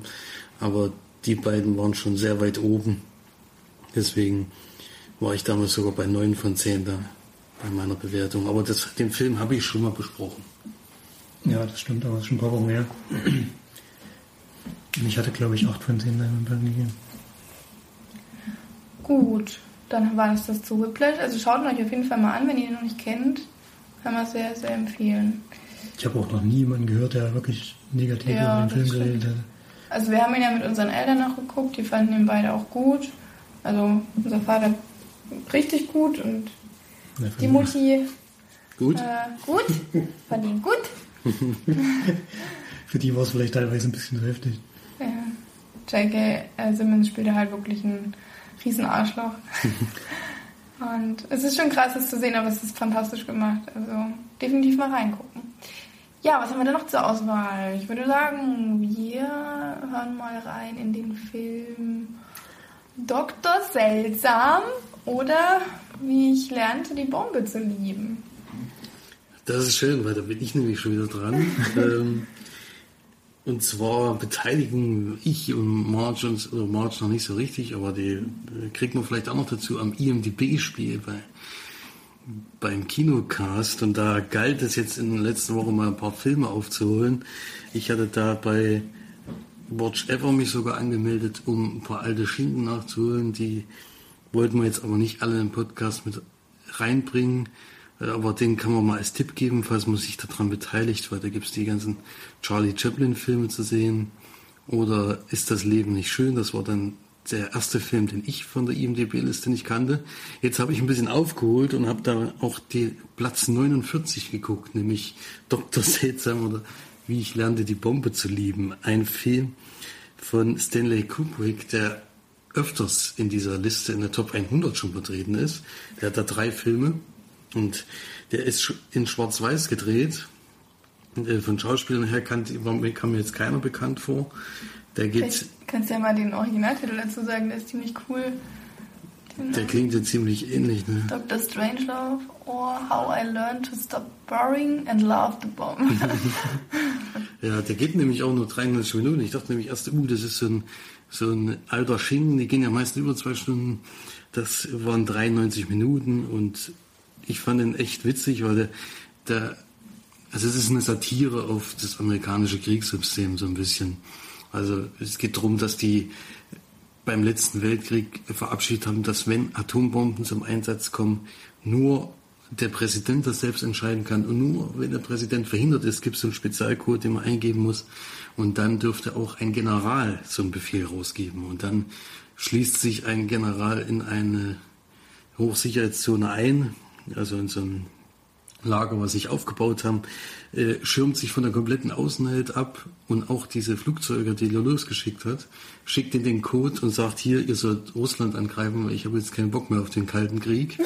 Aber die beiden waren schon sehr weit oben. Deswegen war ich damals sogar bei 9 von 10 da bei meiner Bewertung. Aber das, den Film habe ich schon mal besprochen. Ja, das stimmt, aber es ist schon ein paar Wochen her. Und ich hatte, glaube ich, 8 von 10 Leinwandperlen gegeben. Gut. dann war das das zu Whiplash. Also schaut ihn euch auf jeden Fall mal an, wenn ihr ihn noch nicht kennt. Kann man sehr, sehr empfehlen. Ich habe auch noch nie jemanden gehört, der wirklich negativ Ja, über den Film geredet hat. Also wir haben ihn ja mit unseren Eltern noch geguckt, die fanden ihn beide auch gut. Also unser Vater richtig gut und Ja, die Mutti Gut. äh, gut, fand ihn gut. Für die war es vielleicht teilweise ein bisschen heftig. Ja. J.K. äh, Simmons spielte halt wirklich ein riesen Arschloch. Und es ist schon krass, das zu sehen, aber es ist fantastisch gemacht. Also definitiv mal reingucken. Ja, was haben wir da noch zur Auswahl? Ich würde sagen, wir hören mal rein in den Film Dr. Seltsam oder wie ich lernte, die Bombe zu lieben. Das ist schön, weil da bin ich nämlich schon wieder dran. ähm, und zwar beteiligen ich und Marge uns, oder Marge noch nicht so richtig, aber die äh, kriegt man vielleicht auch noch dazu am IMDB-Spiel bei, beim Kinocast. Und da galt es jetzt in den letzten Wochen mal ein paar Filme aufzuholen. Ich hatte da bei Watch Ever mich sogar angemeldet, um ein paar alte Schinken nachzuholen. Die wollten wir jetzt aber nicht alle im Podcast mit reinbringen. Äh, Aber den kann man mal als Tipp geben, falls man sich daran beteiligt, weil da gibt's die ganzen Charlie Chaplin-Filme zu sehen. Oder Ist das Leben nicht schön? Das war dann der erste Film, den ich von der IMDB-Liste nicht kannte. Jetzt habe ich ein bisschen aufgeholt und habe da auch die Platz 49 geguckt, nämlich Dr. Seltsam oder Wie ich lernte die Bombe zu lieben. Ein Film von Stanley Kubrick, der öfters in dieser Liste in der Top 100 schon vertreten ist. Der hat da drei Filme und der ist in Schwarz-Weiß gedreht. Und, äh, Von Schauspielern her kann, kam mir jetzt keiner bekannt vor. Der geht, Vielleicht kannst du ja mal den Originaltitel dazu sagen, der ist ziemlich cool. Den der klingt ja ziemlich ähnlich. Ne? Dr. Strangelove or How I Learned to Stop Worrying and Love the Bomb. Ja, der geht nämlich auch nur 93 Minuten. Ich dachte nämlich erst, uh, das ist so ein, so ein alter Schinken, die gehen ja meistens über zwei Stunden. Das waren 93 Minuten und ich fand ihn echt witzig, weil der, der also es ist eine Satire auf das amerikanische Kriegssystem so ein bisschen. Also es geht darum, dass die beim letzten Weltkrieg verabschiedet haben, dass wenn Atombomben zum Einsatz kommen, nur der Präsident das selbst entscheiden kann. Und nur wenn der Präsident verhindert ist, gibt es so einen Spezialcode, den man eingeben muss. Und dann dürfte auch ein General so einen Befehl rausgeben. Und dann schließt sich ein General in eine Hochsicherheitszone ein, also in so ein Lager, was sich aufgebaut haben, äh, schirmt sich von der kompletten Außenwelt ab und auch diese Flugzeuge, die er losgeschickt hat, schickt in den Code und sagt, hier, ihr sollt Russland angreifen, weil ich habe jetzt keinen Bock mehr auf den Kalten Krieg.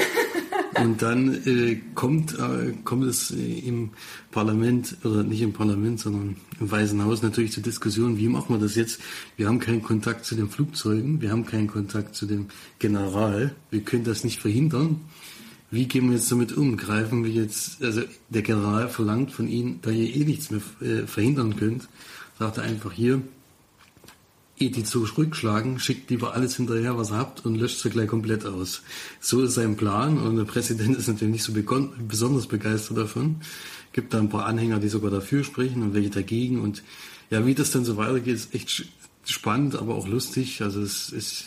Und dann äh, kommt, äh, kommt es äh, im Parlament, oder nicht im Parlament, sondern im Weißen Haus natürlich zur Diskussion, wie machen wir das jetzt? Wir haben keinen Kontakt zu den Flugzeugen, wir haben keinen Kontakt zu dem General, wir können das nicht verhindern. Wie gehen wir jetzt damit um? Greifen wir jetzt, also der General verlangt von Ihnen, da ihr eh nichts mehr äh, verhindern könnt, sagt er einfach hier, ehe die zurückschlagen, schickt lieber alles hinterher, was ihr habt und löscht sie gleich komplett aus. So ist sein Plan und der Präsident ist natürlich nicht so besonders begeistert davon. Gibt da ein paar Anhänger, die sogar dafür sprechen und welche dagegen und ja, wie das dann so weitergeht, ist echt spannend, aber auch lustig. Also es ist,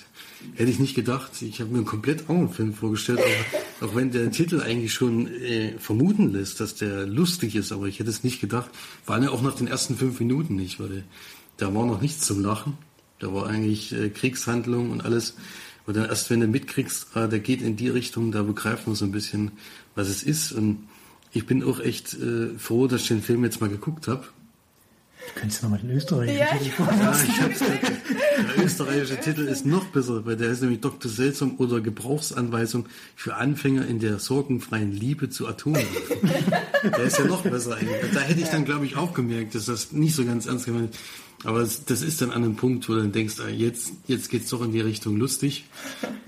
hätte ich nicht gedacht. Ich habe mir einen komplett anderen Film vorgestellt, auch, auch wenn der Titel eigentlich schon äh, vermuten lässt, dass der lustig ist, aber ich hätte es nicht gedacht. Vor allem auch nach den ersten fünf Minuten nicht, weil da war noch nichts zum Lachen. Da war eigentlich äh, Kriegshandlung und alles. Und dann erst, wenn du mitkriegst, ah, der geht in die Richtung, da begreift man so ein bisschen, was es ist. Und ich bin auch echt äh, froh, dass ich den Film jetzt mal geguckt habe. Du könntest nochmal den österreichischen Ja, Titel. Ja, ich hab's Der österreichische Titel ist noch besser, weil der ist nämlich Dr. Seltsam oder Gebrauchsanweisung für Anfänger in der sorgenfreien Liebe zu Atomwaffen. der ist ja noch besser eigentlich. Da hätte ich dann, glaube ich, auch gemerkt, dass das nicht so ganz ernst gemeint ist. Aber das, ist dann an einem Punkt, wo du dann denkst, ah, jetzt, jetzt geht's doch in die Richtung lustig.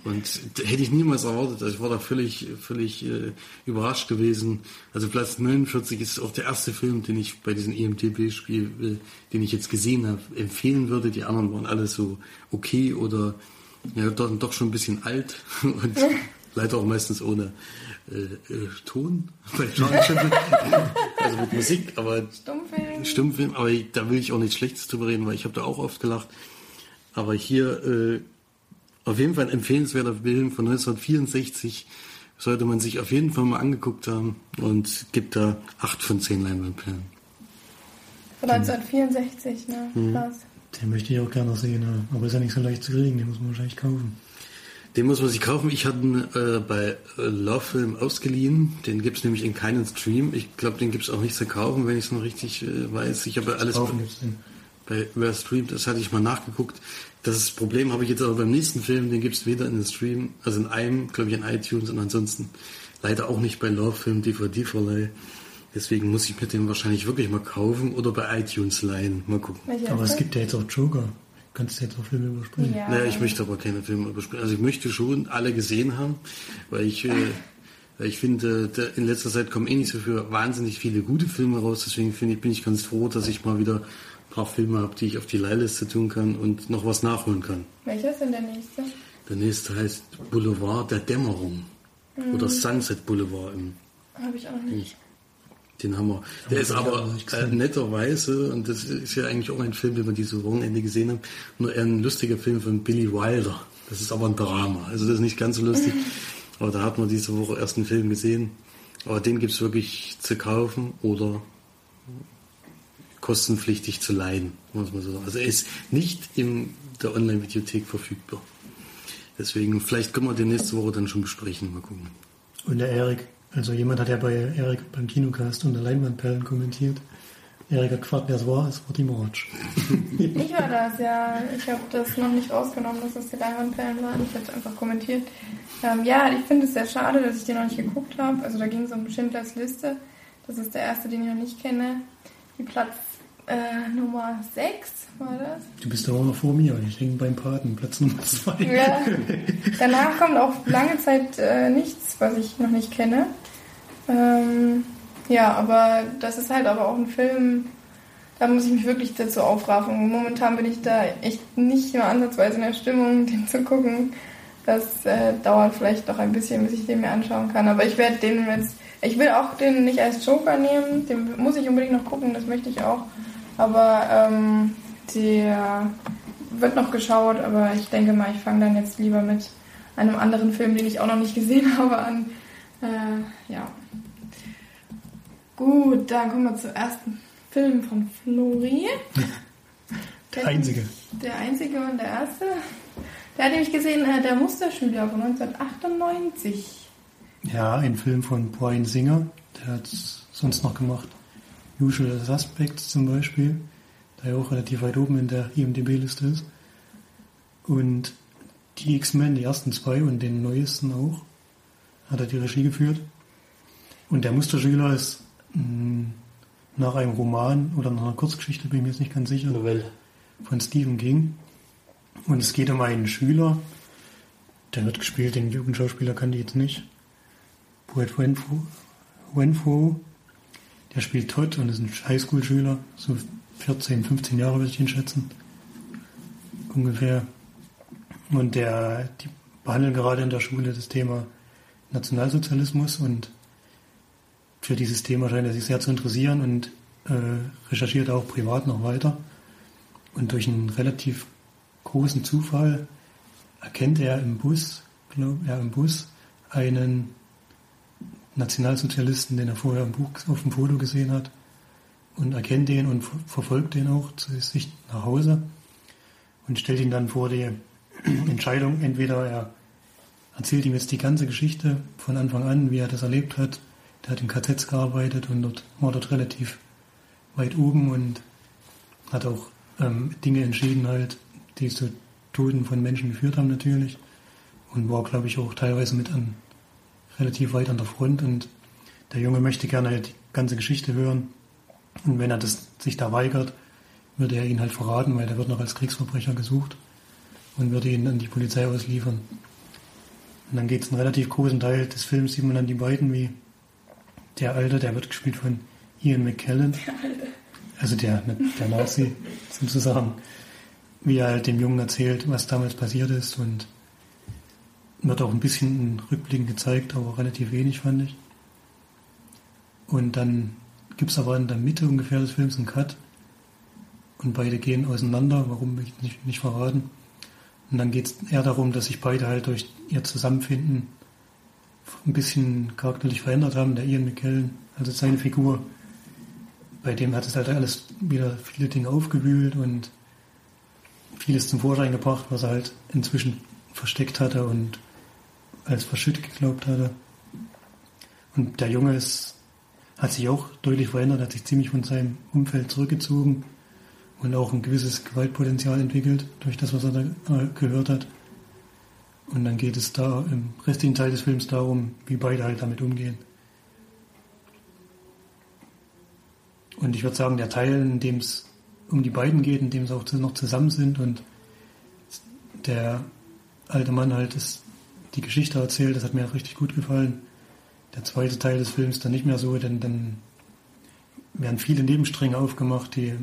Und hätte ich niemals erwartet. Also ich war da völlig, völlig äh, überrascht gewesen. Also Platz 49 ist auch der erste Film, den ich bei diesem EMTB-Spiel, äh, den ich jetzt gesehen habe, empfehlen würde. Die anderen waren alle so okay oder ja, doch, doch schon ein bisschen alt und leider auch meistens ohne äh, äh, Ton bei also mit Musik, aber Stummfilm. Stummfilm, aber ich, da will ich auch nichts Schlechtes drüber reden, weil ich habe da auch oft gelacht. Aber hier äh, Auf jeden Fall ein empfehlenswerter Film von 1964. Sollte man sich auf jeden Fall mal angeguckt haben und gibt da 8 von 10 Leinwandperlen. Von 1964, ne? Mhm. Krass. Den möchte ich auch gerne noch sehen, ja. aber ist ja nicht so leicht zu kriegen, den muss man wahrscheinlich kaufen. Den muss man sich kaufen. Ich hatte ihn äh, bei äh, Love Film ausgeliehen. Den gibt's nämlich in keinem Stream. Ich glaube, den gibt's auch nicht zu kaufen, wenn ich es noch richtig äh, weiß. Ich habe alles Kaufen bei wer streamt, das hatte ich mal nachgeguckt. Das Problem habe ich jetzt aber beim nächsten Film, den gibt's weder in den Stream, also in einem, glaube ich, in iTunes und ansonsten leider auch nicht bei Love Film DVD Verleih. Deswegen muss ich mir den wahrscheinlich wirklich mal kaufen oder bei iTunes leihen. Mal gucken. Aber es gibt ja jetzt auch Joker. Kannst du jetzt auch Filme überspringen. Ja. Naja, ich möchte aber keine Filme überspringen. Also ich möchte schon alle gesehen haben, weil ich, äh, weil ich finde, da in letzter Zeit kommen eh nicht so für wahnsinnig viele gute Filme raus. Deswegen finde ich, bin ich ganz froh, dass ich mal wieder ein paar Filme habe, die ich auf die Leihliste tun kann und noch was nachholen kann. Welcher ist denn der nächste? Der nächste heißt Boulevard der Dämmerung. Oder Sunset Boulevard im Habe ich auch noch nicht. Den haben wir. Der ist aber äh, netterweise, und das ist ja eigentlich auch ein Film, den wir dieses Wochenende gesehen haben, nur eher ein lustiger Film von Billy Wilder. Das ist aber ein Drama. Also das ist nicht ganz so lustig. aber da hat man diese Woche erst einen Film gesehen. Aber den gibt's wirklich zu kaufen oder kostenpflichtig zu leihen, muss man so sagen. Also er ist nicht in der Online-Videothek verfügbar. Deswegen, vielleicht können wir den nächste Woche dann schon besprechen. Mal gucken. Und der Erik, also jemand hat ja bei Erik beim Kinocast unter Leinwandperlen kommentiert. Erik hat gefragt, wer es war, es war die March. Ich war das, ja. Ich habe das noch nicht rausgenommen, dass das die Leinwandperlen waren. Ich habe es einfach kommentiert. Ähm, ja, ich finde es sehr schade, dass ich den noch nicht geguckt habe. Also da ging es um Schindlers Liste. Das ist der erste, den ich noch nicht kenne. Die Platz äh, Nummer 6 war das. Du bist aber noch vor mir. Ich hänge beim Paten, Platz Nummer zwei. Ja. Danach kommt auch lange Zeit äh, nichts, was ich noch nicht kenne. Ähm, ja, aber das ist halt aber auch ein Film, da muss ich mich wirklich dazu aufraffen. Momentan bin ich da echt nicht nur ansatzweise in der Stimmung, den zu gucken. Das äh, dauert vielleicht noch ein bisschen, bis ich den mir anschauen kann. Aber ich werde den jetzt, ich will auch den nicht als Joker nehmen, den muss ich unbedingt noch gucken, das möchte ich auch. Aber ähm, der wird noch geschaut, aber ich denke mal, ich fange dann jetzt lieber mit einem anderen Film, den ich auch noch nicht gesehen habe, an. Äh, ja. Gut, dann kommen wir zum ersten Film von Flori. Der einzige. Der einzige und der erste. Der hat nämlich gesehen, äh, der Musterschüler von 1998. Ja, ein Film von Brian Singer. Der hat sonst noch gemacht. Usual Suspects zum Beispiel. Der ja auch relativ weit oben in der IMDB-Liste ist. Und die X-Men, die ersten zwei und den neuesten auch, hat er die Regie geführt. Und der Musterschüler ist mh, nach einem Roman oder nach einer Kurzgeschichte, bin ich mir jetzt nicht ganz sicher, Novelle. von Stephen King. Und es geht um einen Schüler, der wird gespielt, den Jugendschauspieler kann die jetzt nicht. Brett Wenfo, Wenfo, der spielt Todd und ist ein Highschool-Schüler, so 14, 15 Jahre würde ich ihn schätzen. Ungefähr. Und der, die behandeln gerade in der Schule das Thema Nationalsozialismus und für dieses Thema scheint er sich sehr zu interessieren und äh, recherchiert auch privat noch weiter. Und durch einen relativ großen Zufall erkennt er im Bus, glaub, ja, im Bus einen Nationalsozialisten, den er vorher im Buch auf dem Foto gesehen hat und erkennt den und ver- verfolgt den auch zu sich nach Hause und stellt ihn dann vor die Entscheidung, entweder er erzählt ihm jetzt die ganze Geschichte von Anfang an, wie er das erlebt hat. Der hat in KZs gearbeitet und dort war dort relativ weit oben und hat auch ähm, Dinge entschieden halt, die zu Toten von Menschen geführt haben natürlich und war, glaube ich, auch teilweise mit an relativ weit an der Front und der Junge möchte gerne die ganze Geschichte hören. Und wenn er das sich da weigert, würde er ihn halt verraten, weil der wird noch als Kriegsverbrecher gesucht und würde ihn an die Polizei ausliefern. Und dann geht es einen relativ großen Teil des Films, sieht man dann die beiden, wie der Alte, der wird gespielt von Ian McKellen, also der, der Nazi sozusagen, wie er halt dem Jungen erzählt, was damals passiert ist und wird auch ein bisschen in Rückblicken gezeigt, aber relativ wenig fand ich. Und dann gibt es aber in der Mitte ungefähr des Films einen Cut und beide gehen auseinander, warum will ich nicht, nicht verraten. Und dann geht es eher darum, dass sich beide halt durch ihr Zusammenfinden ein bisschen charakterlich verändert haben. Der Ian McKellen, also seine Figur, bei dem hat es halt alles wieder viele Dinge aufgewühlt und vieles zum Vorschein gebracht, was er halt inzwischen versteckt hatte und als verschüttet geglaubt hatte. Und der Junge ist, hat sich auch deutlich verändert, hat sich ziemlich von seinem Umfeld zurückgezogen und auch ein gewisses Gewaltpotenzial entwickelt durch das, was er da äh, gehört hat. Und dann geht es da im restlichen Teil des Films darum, wie beide halt damit umgehen. Und ich würde sagen, der Teil, in dem es um die beiden geht, in dem sie auch noch zusammen sind und der alte Mann halt das, die Geschichte erzählt, das hat mir auch richtig gut gefallen. Der zweite Teil des Films dann nicht mehr so, denn dann werden viele Nebenstränge aufgemacht, die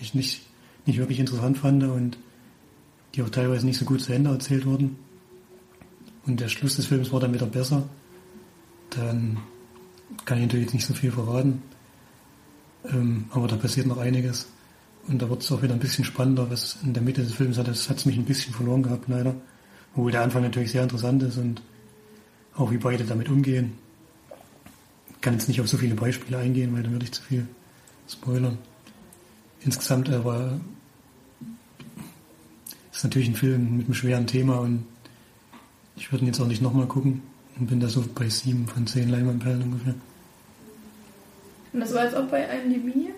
ich nicht, nicht wirklich interessant fand und die auch teilweise nicht so gut zu Ende erzählt wurden. Und der Schluss des Films war dann wieder besser. Dann kann ich natürlich jetzt nicht so viel verraten. Ähm, aber da passiert noch einiges. Und da wird es auch wieder ein bisschen spannender, was in der Mitte des Films hat. Das hat es mich ein bisschen verloren gehabt, leider. Obwohl der Anfang natürlich sehr interessant ist und auch wie beide damit umgehen. Ich kann jetzt nicht auf so viele Beispiele eingehen, weil dann würde ich zu viel spoilern. Insgesamt aber ist natürlich ein Film mit einem schweren Thema und ich würde ihn jetzt auch nicht nochmal gucken und bin da so bei sieben von zehn Leinwandperlen ungefähr. Und das war jetzt auch bei IMDb?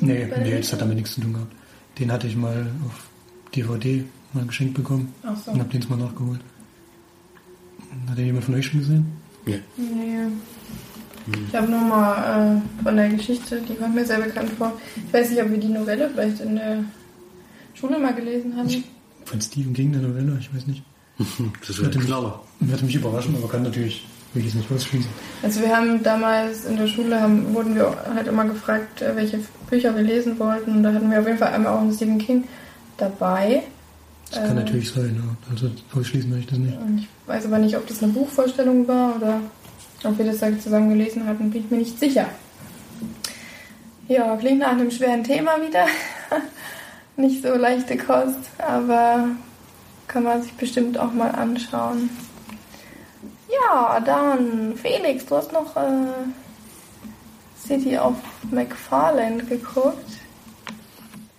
Nee, nee, das hat damit nichts zu tun gehabt. Den hatte ich mal auf DVD mal geschenkt bekommen Ach so. und hab den jetzt mal nachgeholt. Hat den jemand von euch schon gesehen? Ja. Nee. Ich habe nur mal äh, von der Geschichte, die kommt mir sehr bekannt vor. Ich weiß nicht, ob wir die Novelle vielleicht in der Schule mal gelesen haben. Von Stephen King, der Novelle, ich weiß nicht. Das wäre ein Knaller. Würde mich überraschen, aber kann natürlich wirklich nicht ausschließen. Also wir haben damals in der Schule, haben, wurden wir halt immer gefragt, äh, welche Bücher wir lesen wollten. Und da hatten wir auf jeden Fall einmal auch einen Stephen King dabei. Das kann Ähm, natürlich sein, ja. Also ausschließen möchte ich das nicht. Ich weiß aber nicht, ob das eine Buchvorstellung war oder ob wir das zusammen gelesen hatten, bin ich mir nicht sicher. Ja, klingt nach einem schweren Thema wieder. nicht so leichte Kost, aber kann man sich bestimmt auch mal anschauen. Ja, dann Felix, du hast noch äh, City of McFarland geguckt.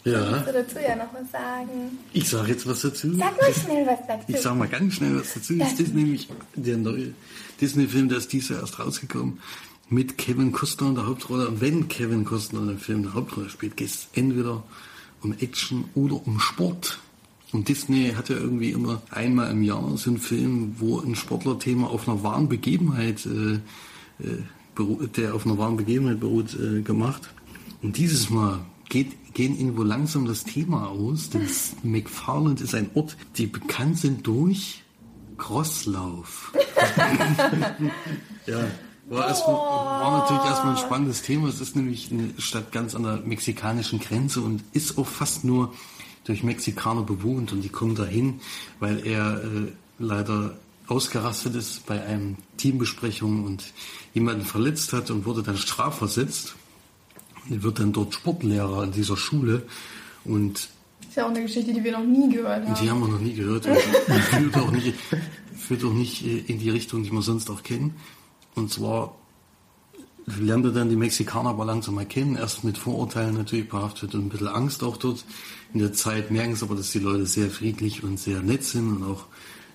Ja, Kannst du dazu ja noch was sagen? ich sage jetzt was dazu. Sag mal schnell was dazu. Ich sage mal ganz schnell was dazu. Das ist nämlich der neue Disney-Film, der ist dieses Jahr erst rausgekommen, mit Kevin Costner in der Hauptrolle. Und wenn Kevin Costner in dem Film eine Hauptrolle spielt, geht es entweder um Action oder um Sport. Und Disney hat ja irgendwie immer einmal im Jahr so einen Film, wo ein Sportlerthema auf einer wahren Begebenheit, äh, äh, der auf einer wahren Begebenheit beruht, äh, gemacht. Und dieses Mal geht, gehen wohl langsam das Thema aus, denn McFarland ist ein Ort, die bekannt sind durch Crosslauf. ja, war, erstmal, war natürlich erstmal ein spannendes Thema. Es ist nämlich eine Stadt ganz an der mexikanischen Grenze und ist auch fast nur durch Mexikaner bewohnt und die kommen dahin, weil er äh, leider ausgerastet ist bei einem Teambesprechung und jemanden verletzt hat und wurde dann strafversetzt. Wird dann dort Sportlehrer an dieser Schule und ist ja auch eine Geschichte, die wir noch nie gehört haben. die haben wir noch nie gehört und führt auch nicht, führt auch nicht äh, in die Richtung, die wir sonst auch kennen. Und zwar lernt er dann die Mexikaner aber langsam mal kennen, erst mit Vorurteilen natürlich behaftet und ein bisschen Angst auch dort. In der Zeit merken sie aber, dass die Leute sehr friedlich und sehr nett sind und auch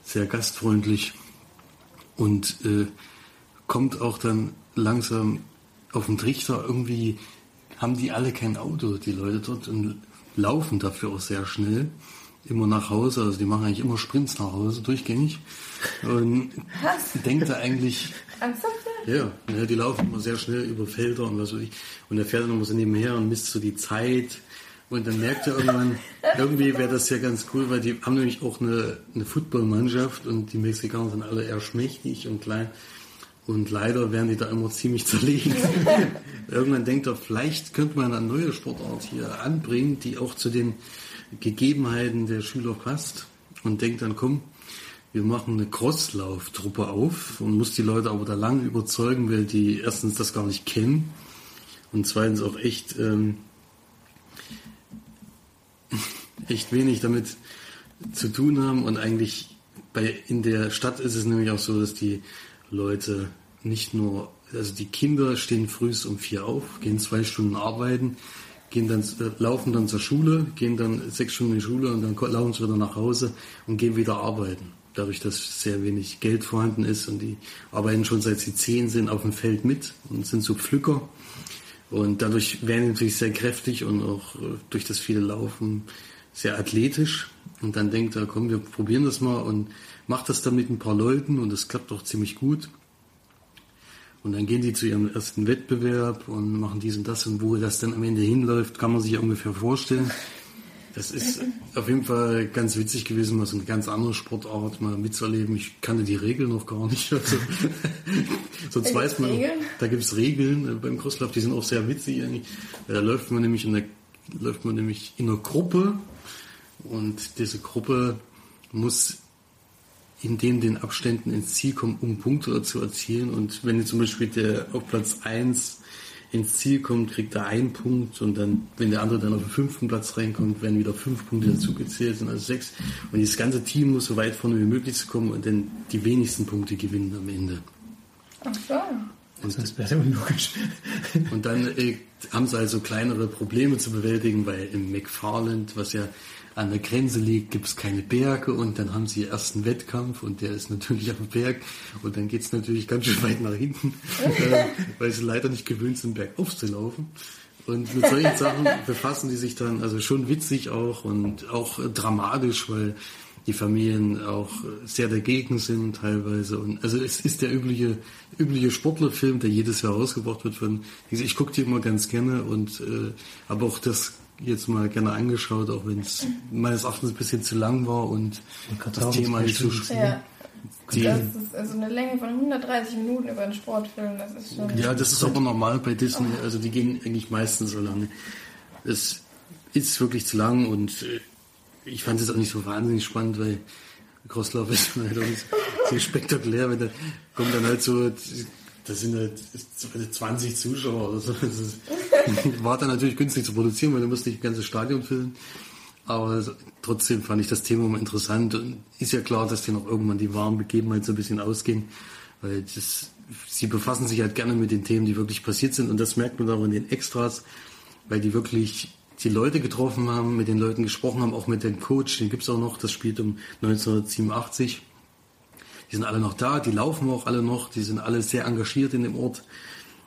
sehr gastfreundlich und äh, kommt auch dann langsam auf den Trichter. Irgendwie haben die alle kein Auto, die Leute dort, und laufen dafür auch sehr schnell. Immer nach Hause, also die machen eigentlich immer Sprints nach Hause, durchgängig. Und denkt er eigentlich, Ernsthaft? ja, ja, die laufen immer sehr schnell über Felder und was weiß ich. Und der fährt dann immer so nebenher und misst so die Zeit. Und dann merkt er irgendwann, irgendwie wäre das ja ganz cool, weil die haben nämlich auch eine, eine Footballmannschaft und die Mexikaner sind alle eher schmächtig und klein. Und leider werden die da immer ziemlich zerlegt. Irgendwann denkt er, vielleicht könnte man eine neue Sportart hier anbringen, die auch zu den Gegebenheiten der Schüler passt. Und denkt dann, komm, wir machen eine Crosslauftruppe auf und muss die Leute aber da lang überzeugen, weil die erstens das gar nicht kennen und zweitens auch echt, ähm, echt wenig damit zu tun haben und eigentlich bei, in der Stadt ist es nämlich auch so, dass die Leute nicht nur, also die Kinder stehen früh um vier auf, gehen zwei Stunden arbeiten, gehen dann, äh, laufen dann zur Schule, gehen dann sechs Stunden in die Schule und dann laufen sie wieder nach Hause und gehen wieder arbeiten. Dadurch, dass sehr wenig Geld vorhanden ist und die arbeiten schon seit sie zehn sind auf dem Feld mit und sind so Pflücker. Und dadurch werden sie natürlich sehr kräftig und auch äh, durch das viele Laufen sehr athletisch. Und dann denkt er, komm, wir probieren das mal und macht das dann mit ein paar Leuten und das klappt auch ziemlich gut. Und dann gehen die zu ihrem ersten Wettbewerb und machen dies und das und wo das dann am Ende hinläuft, kann man sich ja ungefähr vorstellen. Das ist auf jeden Fall ganz witzig gewesen, mal so eine ganz andere Sportart mal mitzuerleben. Ich kannte die Regeln noch gar nicht. Also, sonst da weiß man, Regeln? da gibt es Regeln äh, beim Crosslauf, die sind auch sehr witzig eigentlich. Da läuft man nämlich in der, läuft man nämlich in einer Gruppe und diese Gruppe muss in dem den Abständen ins Ziel kommen, um Punkte zu erzielen. Und wenn zum Beispiel der auf Platz 1 ins Ziel kommt, kriegt er einen Punkt und dann, wenn der andere dann auf den fünften Platz reinkommt, werden wieder fünf Punkte dazu gezählt, sind also sechs. Und dieses ganze Team muss so weit vorne wie möglich zu kommen und dann die wenigsten Punkte gewinnen am Ende. Ach so. Und, das wäre unlogisch. und dann äh, haben sie also kleinere Probleme zu bewältigen, weil im McFarland, was ja an der Grenze liegt, gibt es keine Berge und dann haben sie ihren ersten Wettkampf und der ist natürlich am Berg und dann geht es natürlich ganz schön weit nach hinten, äh, weil sie leider nicht gewöhnt sind, bergauf zu laufen. Und mit solchen Sachen befassen die sich dann, also schon witzig auch und auch dramatisch, weil die Familien auch sehr dagegen sind teilweise. Und also es ist der übliche, übliche Sportlerfilm, der jedes Jahr rausgebracht wird von. Ich gucke die immer ganz gerne und äh, aber auch das jetzt mal gerne angeschaut, auch wenn es meines Erachtens ein bisschen zu lang war und das Thema nicht so ja. Die, das ist also eine Länge von 130 Minuten über einen Sportfilm, das ist schon. Ja, das ist aber normal bei Disney, also die gehen eigentlich meistens so lange. Es ist wirklich zu lang und äh, ich fand es auch nicht so wahnsinnig spannend, weil Crosslauf ist halt auch nicht so spektakulär, wenn da kommt dann halt so das sind halt 20 Zuschauer oder so. Das war dann natürlich günstig zu produzieren, weil du musst nicht das ganze Stadion füllen. Aber trotzdem fand ich das Thema immer interessant. Und ist ja klar, dass die noch irgendwann die wahren Begebenheiten so ein bisschen ausgehen, weil das, sie befassen sich halt gerne mit den Themen, die wirklich passiert sind. Und das merkt man auch in den Extras, weil die wirklich die Leute getroffen haben, mit den Leuten gesprochen haben, auch mit dem Coach, den gibt's auch noch, das spielt um 1987 die sind alle noch da, die laufen auch alle noch, die sind alle sehr engagiert in dem Ort.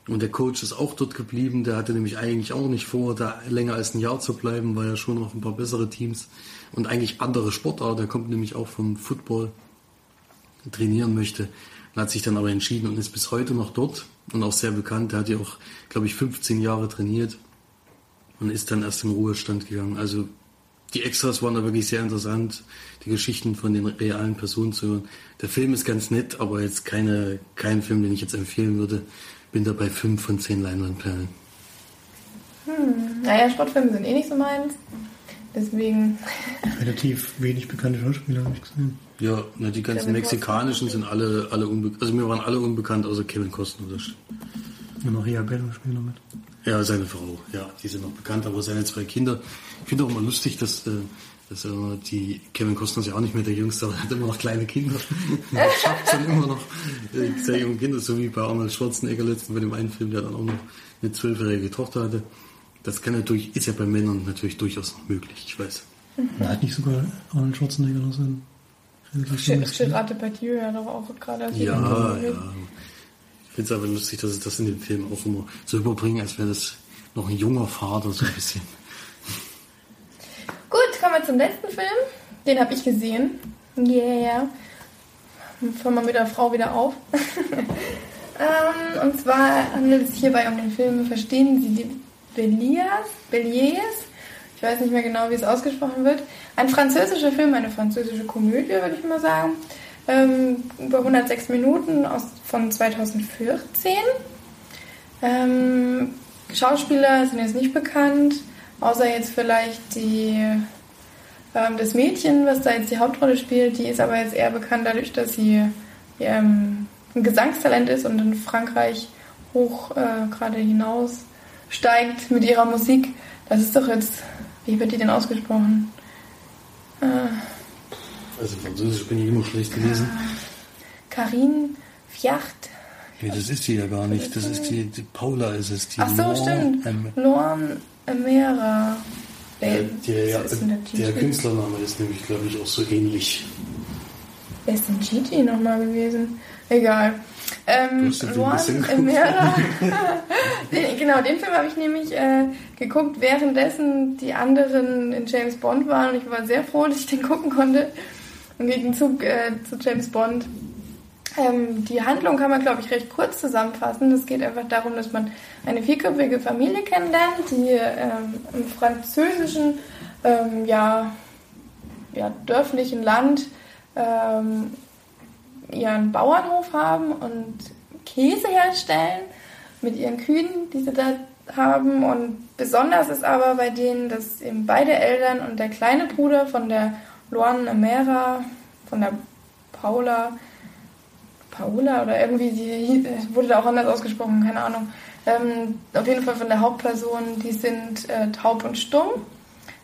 Und der Coach ist auch dort geblieben, der hatte nämlich eigentlich auch nicht vor, da länger als ein Jahr zu bleiben, weil er schon noch ein paar bessere Teams und eigentlich andere Sportarten, der kommt nämlich auch vom Football, trainieren möchte. Und hat sich dann aber entschieden und ist bis heute noch dort und auch sehr bekannt. Der hat ja auch, glaube ich, 15 Jahre trainiert und ist dann erst im Ruhestand gegangen. Also die Extras waren da wirklich sehr interessant, die Geschichten von den realen Personen zu hören. Der Film ist ganz nett, aber jetzt keine, kein Film, den ich jetzt empfehlen würde. Bin da bei fünf von zehn Leinwandperlen. Hm, naja, Sportfilme sind eh nicht so meins. Deswegen. Relativ wenig bekannte Schauspieler habe ich gesehen. Ja, na, die ganzen Kevin mexikanischen Costner. sind alle, alle unbekannt. Also mir waren alle unbekannt, außer Kevin Costner. Das Und noch Ria Bello spielt noch mit. Ja, seine Frau, ja, die sind noch bekannt, aber seine zwei Kinder. Ich finde auch immer lustig, dass, äh, dass äh, die Kevin Costner ist ja auch nicht mehr der Jüngste, aber er hat immer noch kleine Kinder. er schafft dann immer noch äh, sehr junge Kinder, so wie bei Arnold Schwarzenegger letzten bei dem einen Film, der dann auch noch eine zwölfjährige Tochter hatte. Das kann natürlich, ist ja bei Männern natürlich durchaus noch möglich, ich weiß. Mhm. Hat nicht sogar Arnold Schwarzenegger noch sein Gerard Depardieu ja doch auch gerade Ja, ja finde es aber lustig, dass sie das in dem Film auch immer so überbringen, als wäre das noch ein junger Vater, so ein bisschen. Gut, kommen wir zum letzten Film. Den habe ich gesehen. Yeah. Fangen wir mit der Frau wieder auf. ähm, und zwar handelt es sich hierbei um den Film Verstehen Sie die Beliers? Beliers? Ich weiß nicht mehr genau, wie es ausgesprochen wird. Ein französischer Film, eine französische Komödie, würde ich mal sagen ähm, über 106 Minuten aus, von 2014. Ähm, Schauspieler sind jetzt nicht bekannt, außer jetzt vielleicht die, ähm, das Mädchen, was da jetzt die Hauptrolle spielt. Die ist aber jetzt eher bekannt dadurch, dass sie ähm, ein Gesangstalent ist und in Frankreich hoch äh, gerade hinaus steigt mit ihrer Musik. Das ist doch jetzt, wie wird die denn ausgesprochen? Äh, Also Französisch bin ich immer schlecht gelesen. Karine Fiacht. Nee, das ist sie ja gar nicht. Das ist die, die Paula ist es. Die Ach so, Laurent stimmt. M. Lorne Emera. Der, Wer der, ja, denn der? Künstlername ist nämlich, glaube ich, auch so ähnlich. Wer ist denn Gigi nochmal gewesen? Egal. Ähm, Luan. Emera. Den- genau, den Film habe ich nämlich äh, geguckt, währenddessen die anderen in James Bond waren. Und ich war sehr froh, dass ich den gucken konnte. Im Gegenzug äh, zu James Bond. Ähm, die Handlung kann man, glaube ich, recht kurz zusammenfassen. Es geht einfach darum, dass man eine vierköpfige Familie kennenlernt, die ähm, im französischen, ähm, ja, ja, dörflichen Land ähm, ihren Bauernhof haben und Käse herstellen mit ihren Kühen, die sie da haben. Und besonders ist aber bei denen, dass eben beide Eltern und der kleine Bruder von der Luan Amera, von der Paula, Paula oder irgendwie, die äh, wurde da auch anders ausgesprochen, keine Ahnung. Ähm, auf jeden Fall von der Hauptperson, die sind äh, taub und stumm.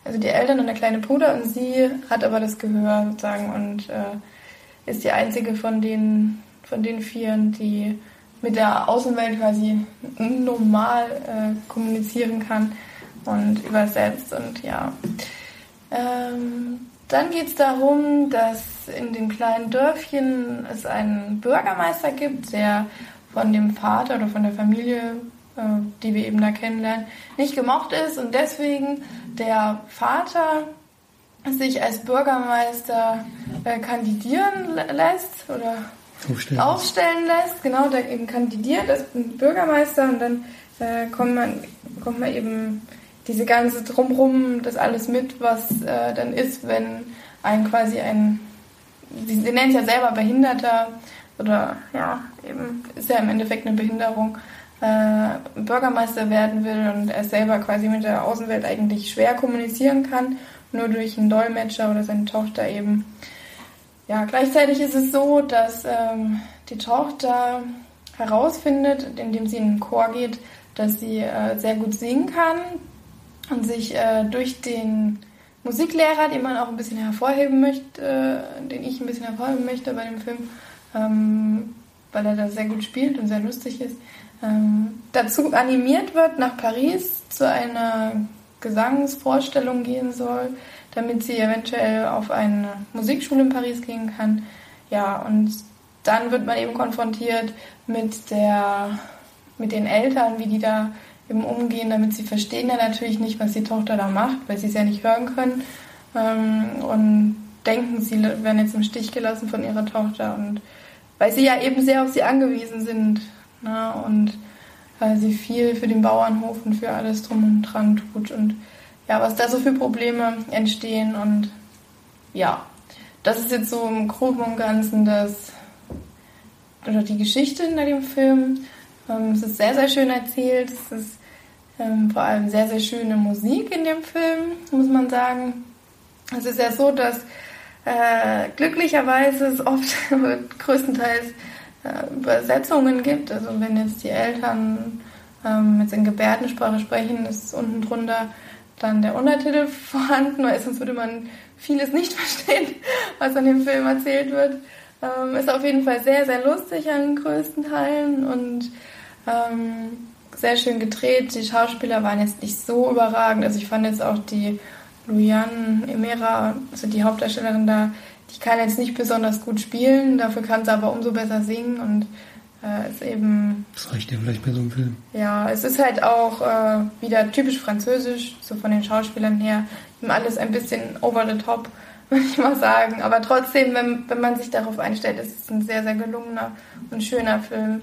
Also die Eltern und der kleine Bruder und sie hat aber das Gehör sozusagen und äh, ist die einzige von den, von den Vieren, die mit der Außenwelt quasi normal äh, kommunizieren kann und übersetzt und ja. Ähm, dann geht es darum, dass in dem kleinen Dörfchen es einen Bürgermeister gibt, der von dem Vater oder von der Familie, äh, die wir eben da kennenlernen, nicht gemocht ist. Und deswegen der Vater sich als Bürgermeister äh, kandidieren lä- lässt oder Aufstellen. aufstellen lässt, genau, der eben kandidiert als Bürgermeister. Und dann äh, kommt, man, kommt man eben diese ganze Drumrum, das alles mit, was äh, dann ist, wenn ein quasi ein, sie, sie nennt es ja selber Behinderter oder ja, eben ist ja im Endeffekt eine Behinderung, äh, Bürgermeister werden will und er selber quasi mit der Außenwelt eigentlich schwer kommunizieren kann, nur durch einen Dolmetscher oder seine Tochter eben. Ja, gleichzeitig ist es so, dass ähm, die Tochter herausfindet, indem sie in den Chor geht, dass sie äh, sehr gut singen kann und sich äh, durch den Musiklehrer, den man auch ein bisschen hervorheben möchte, äh, den ich ein bisschen hervorheben möchte bei dem Film, ähm, weil er da sehr gut spielt und sehr lustig ist, ähm, dazu animiert wird, nach Paris zu einer Gesangsvorstellung gehen soll, damit sie eventuell auf eine Musikschule in Paris gehen kann. Ja, und dann wird man eben konfrontiert mit der, mit den Eltern, wie die da eben umgehen, damit sie verstehen ja natürlich nicht, was die Tochter da macht, weil sie es ja nicht hören können ähm, und denken, sie werden jetzt im Stich gelassen von ihrer Tochter und weil sie ja eben sehr auf sie angewiesen sind ne, und weil sie viel für den Bauernhof und für alles drum und dran tut und ja, was da so für Probleme entstehen und ja, das ist jetzt so im Groben und Ganzen das oder die Geschichte hinter dem Film. Ähm, es ist sehr, sehr schön erzählt. Es ist ähm, vor allem sehr, sehr schöne Musik in dem Film, muss man sagen. Es ist ja so, dass äh, glücklicherweise es oft größtenteils äh, Übersetzungen gibt. Also wenn jetzt die Eltern ähm, jetzt in Gebärdensprache sprechen, ist unten drunter dann der Untertitel vorhanden, weil sonst würde man vieles nicht verstehen, was an dem Film erzählt wird. Ähm, ist auf jeden Fall sehr, sehr lustig an den größten Teilen und ähm, sehr schön gedreht. Die Schauspieler waren jetzt nicht so überragend. Also ich fand jetzt auch die Lujan Emera, also die Hauptdarstellerin da, die kann jetzt nicht besonders gut spielen, dafür kann sie aber umso besser singen und äh, ist eben Das reicht ja vielleicht bei so einem Film. ja, es ist halt auch äh, wieder typisch französisch, so von den Schauspielern her. Eben alles ein bisschen over the top, würde ich mal sagen. Aber trotzdem, wenn, wenn man sich darauf einstellt, ist es ein sehr, sehr gelungener und schöner Film.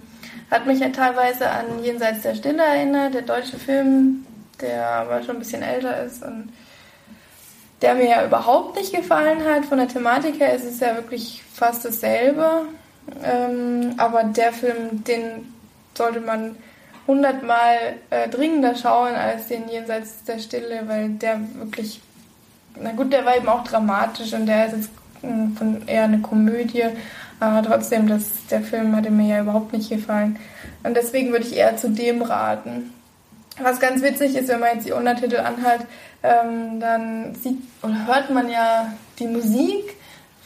Hat mich ja teilweise an Jenseits der Stille erinnert, der deutsche Film, der aber schon ein bisschen älter ist und der mir ja überhaupt nicht gefallen hat. Von der Thematik her ist es ja wirklich fast dasselbe. Ähm, aber der Film, den sollte man hundertmal äh, dringender schauen als den Jenseits der Stille, weil der wirklich, na gut, der war eben auch dramatisch und der ist jetzt mh, von eher eine Komödie, aber trotzdem, das, der Film hatte mir ja überhaupt nicht gefallen. Und deswegen würde ich eher zu dem raten. Was ganz witzig ist, wenn man jetzt die Untertitel anhört, ähm, dann sieht oder hört man ja die Musik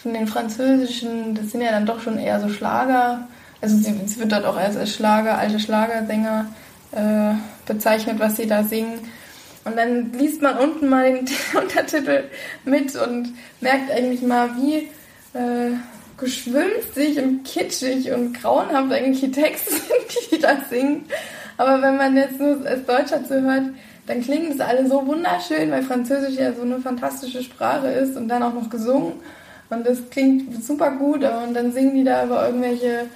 von den französischen, das sind ja dann doch schon eher so Schlager. Also sie, sie wird dort auch als Schlager, alte Schlagersänger äh, bezeichnet, was sie da singen. Und dann liest man unten mal den Untertitel mit und merkt eigentlich mal, wie äh, geschwülstig und kitschig und grauenhaft eigentlich die Texte sind, die da singen. Aber wenn man jetzt nur als Deutscher zuhört, dann klingen es alle so wunderschön, weil Französisch ja so eine fantastische Sprache ist und dann auch noch gesungen. Und das klingt super gut. Und dann singen die da über irgendwelche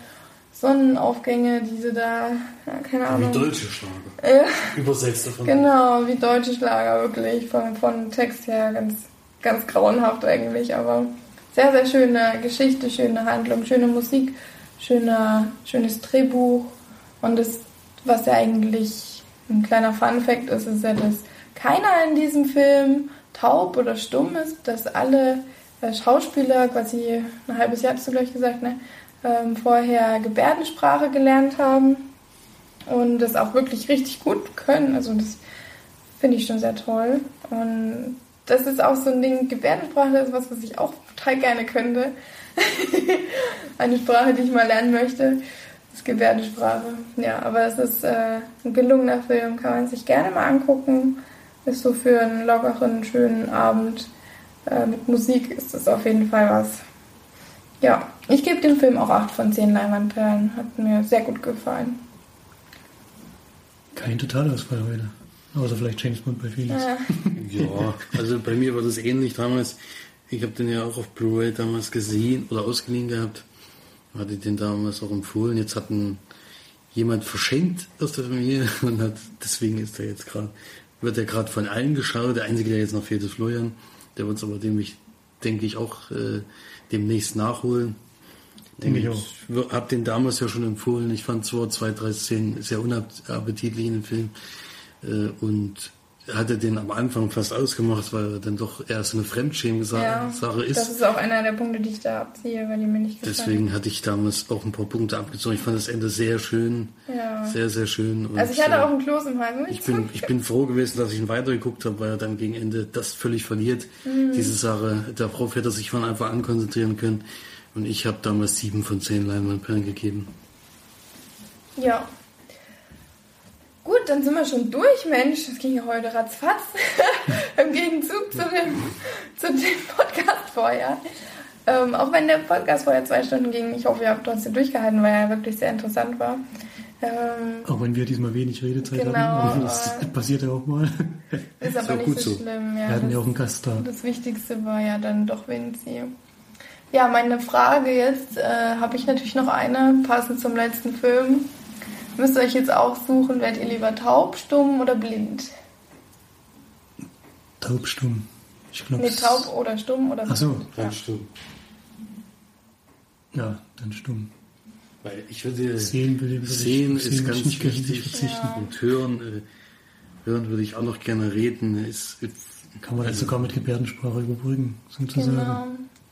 Sonnenaufgänge, diese da, ja, keine Ahnung. Wie deutsche Schlager. Ja. Übersetzt davon. Genau, wie deutsche Schlager, wirklich. Von, von Text her ganz, ganz grauenhaft eigentlich, aber sehr, sehr schöne Geschichte, schöne Handlung, schöne Musik, schöner, schönes Drehbuch. Und das, was ja eigentlich ein kleiner Fun-Fact ist, ist ja, dass keiner in diesem Film taub oder stumm ist, dass alle äh, Schauspieler, quasi ein halbes Jahr hast du gleich gesagt, ne, ähm, vorher Gebärdensprache gelernt haben und das auch wirklich richtig gut können. Also das finde ich schon sehr toll. Und das ist auch so ein Ding, Gebärdensprache ist was, was ich auch total gerne könnte. Eine Sprache, die ich mal lernen möchte, ist Gebärdensprache. Ja, aber es ist äh, ein gelungener Film, kann man sich gerne mal angucken. Ist so für einen lockeren, schönen Abend äh, mit Musik ist das auf jeden Fall was. Ja, ich gebe dem Film auch 8 von 10 Leinwandperlen. Hat mir sehr gut gefallen. Kein Totalausfall heute. Außer vielleicht James Bond bei Felix. Ja. Ja, also bei mir war das ähnlich damals. Ich habe den ja auch auf Blu-ray damals gesehen oder ausgeliehen gehabt. Hatte den damals auch empfohlen. Jetzt hat ihn jemand verschenkt aus der Familie und hat, deswegen ist er jetzt gerade, wird er gerade von allen geschaut. Der einzige, der jetzt noch fehlt, ist Florian. Der wird es aber dem ich, denke ich, auch äh, demnächst nachholen. Denke ich auch. Hab den damals ja schon empfohlen. Ich fand zwar zwei, drei Szenen sehr unappetitlich in dem Film. Äh, und hatte den am Anfang fast ausgemacht, weil er dann doch eher so eine Fremdschämen-Sache Ja, Sache ist. Das ist auch einer der Punkte, die ich da abziehe, weil die mir nicht gefallen. Deswegen hatte ich damals auch ein paar Punkte abgezogen. Ich fand das Ende sehr schön. Ja. Sehr, sehr schön. Und, Also ich hatte äh, auch einen Kloß im Hals. muss ich bin, ich bin froh gewesen, dass ich ihn weitergeguckt habe, weil er dann gegen Ende das völlig verliert. Mhm. Diese Sache. Darauf hätte er sich von Anfang an konzentrieren können. Und ich habe damals sieben von zehn Leinwandperlen gegeben. Ja. Gut, dann sind wir schon durch, Mensch. Das ging ja heute ratzfatz. Im Gegenzug zu dem, zu dem Podcast vorher. Ähm, auch wenn der Podcast vorher zwei Stunden ging, ich hoffe, ihr habt trotzdem durchgehalten, weil er wirklich sehr interessant war. Ähm, Auch wenn wir diesmal wenig Redezeit Genau, hatten. Das passiert ja auch mal. ist aber auch nicht gut so, so. schlimm. Wir Ja, hatten ja das- auch einen Gast da. Das Wichtigste war ja dann doch Vinci. Ja, meine Frage jetzt äh, habe ich natürlich noch eine, passend zum letzten Film. Müsst ihr euch jetzt auch suchen, werdet ihr lieber taub, stumm oder blind? Taubstumm. Ich glaube. Nee, taub oder stumm oder Ach so, Ganz stumm. ja, dann stumm. Weil ich würde Sehen will ich Sehen würde ich- ist sehen würde ganz gern wichtig. verzichten. Und hören, äh, hören würde ich auch noch gerne reden. Ist, Kann man das sogar mit Gebärdensprache überbrücken, sozusagen. Genau.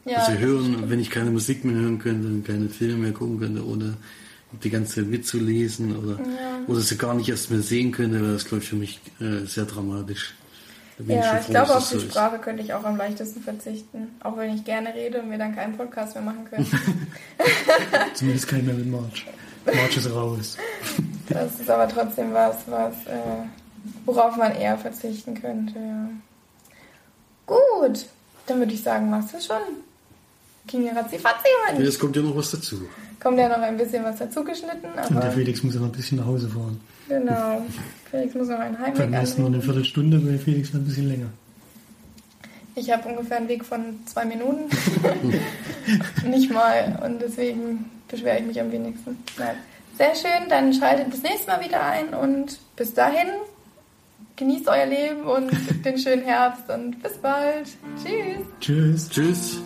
Ja, also hören, wenn ich keine Musik mehr hören könnte und keine Filme mehr gucken könnte, oder die ganze Zeit mitzulesen oder, oder sie gar nicht erst mehr sehen könnte, wäre das, glaube ich, für mich äh, sehr dramatisch. Ja, schon ich froh, glaube, auf die so ist. Sprache könnte ich auch am leichtesten verzichten. Auch wenn ich gerne rede und wir dann keinen Podcast mehr machen können. Zumindest kein mehr mit March. March ist raus. Das ist aber trotzdem was, was äh, worauf man eher verzichten könnte. Ja. Gut, dann würde ich sagen, machst du schon. Ging ja ratzi-fatzi heute. Jetzt kommt ja noch was dazu. Kommt ja noch ein bisschen was dazu geschnitten, Und der Felix muss ja noch ein bisschen nach Hause fahren. genau. Felix muss noch einen Heimweg Beim ersten nur eine. Viertelstunde, bei Felix war ein bisschen länger. Ich habe ungefähr einen Weg von zwei Minuten. Nicht mal. Und deswegen beschwere ich mich am wenigsten. Nein. Sehr schön, dann schaltet das nächste Mal wieder ein und bis dahin genießt euer Leben und den schönen Herbst und bis bald. Tschüss. Tschüss. Tschüss.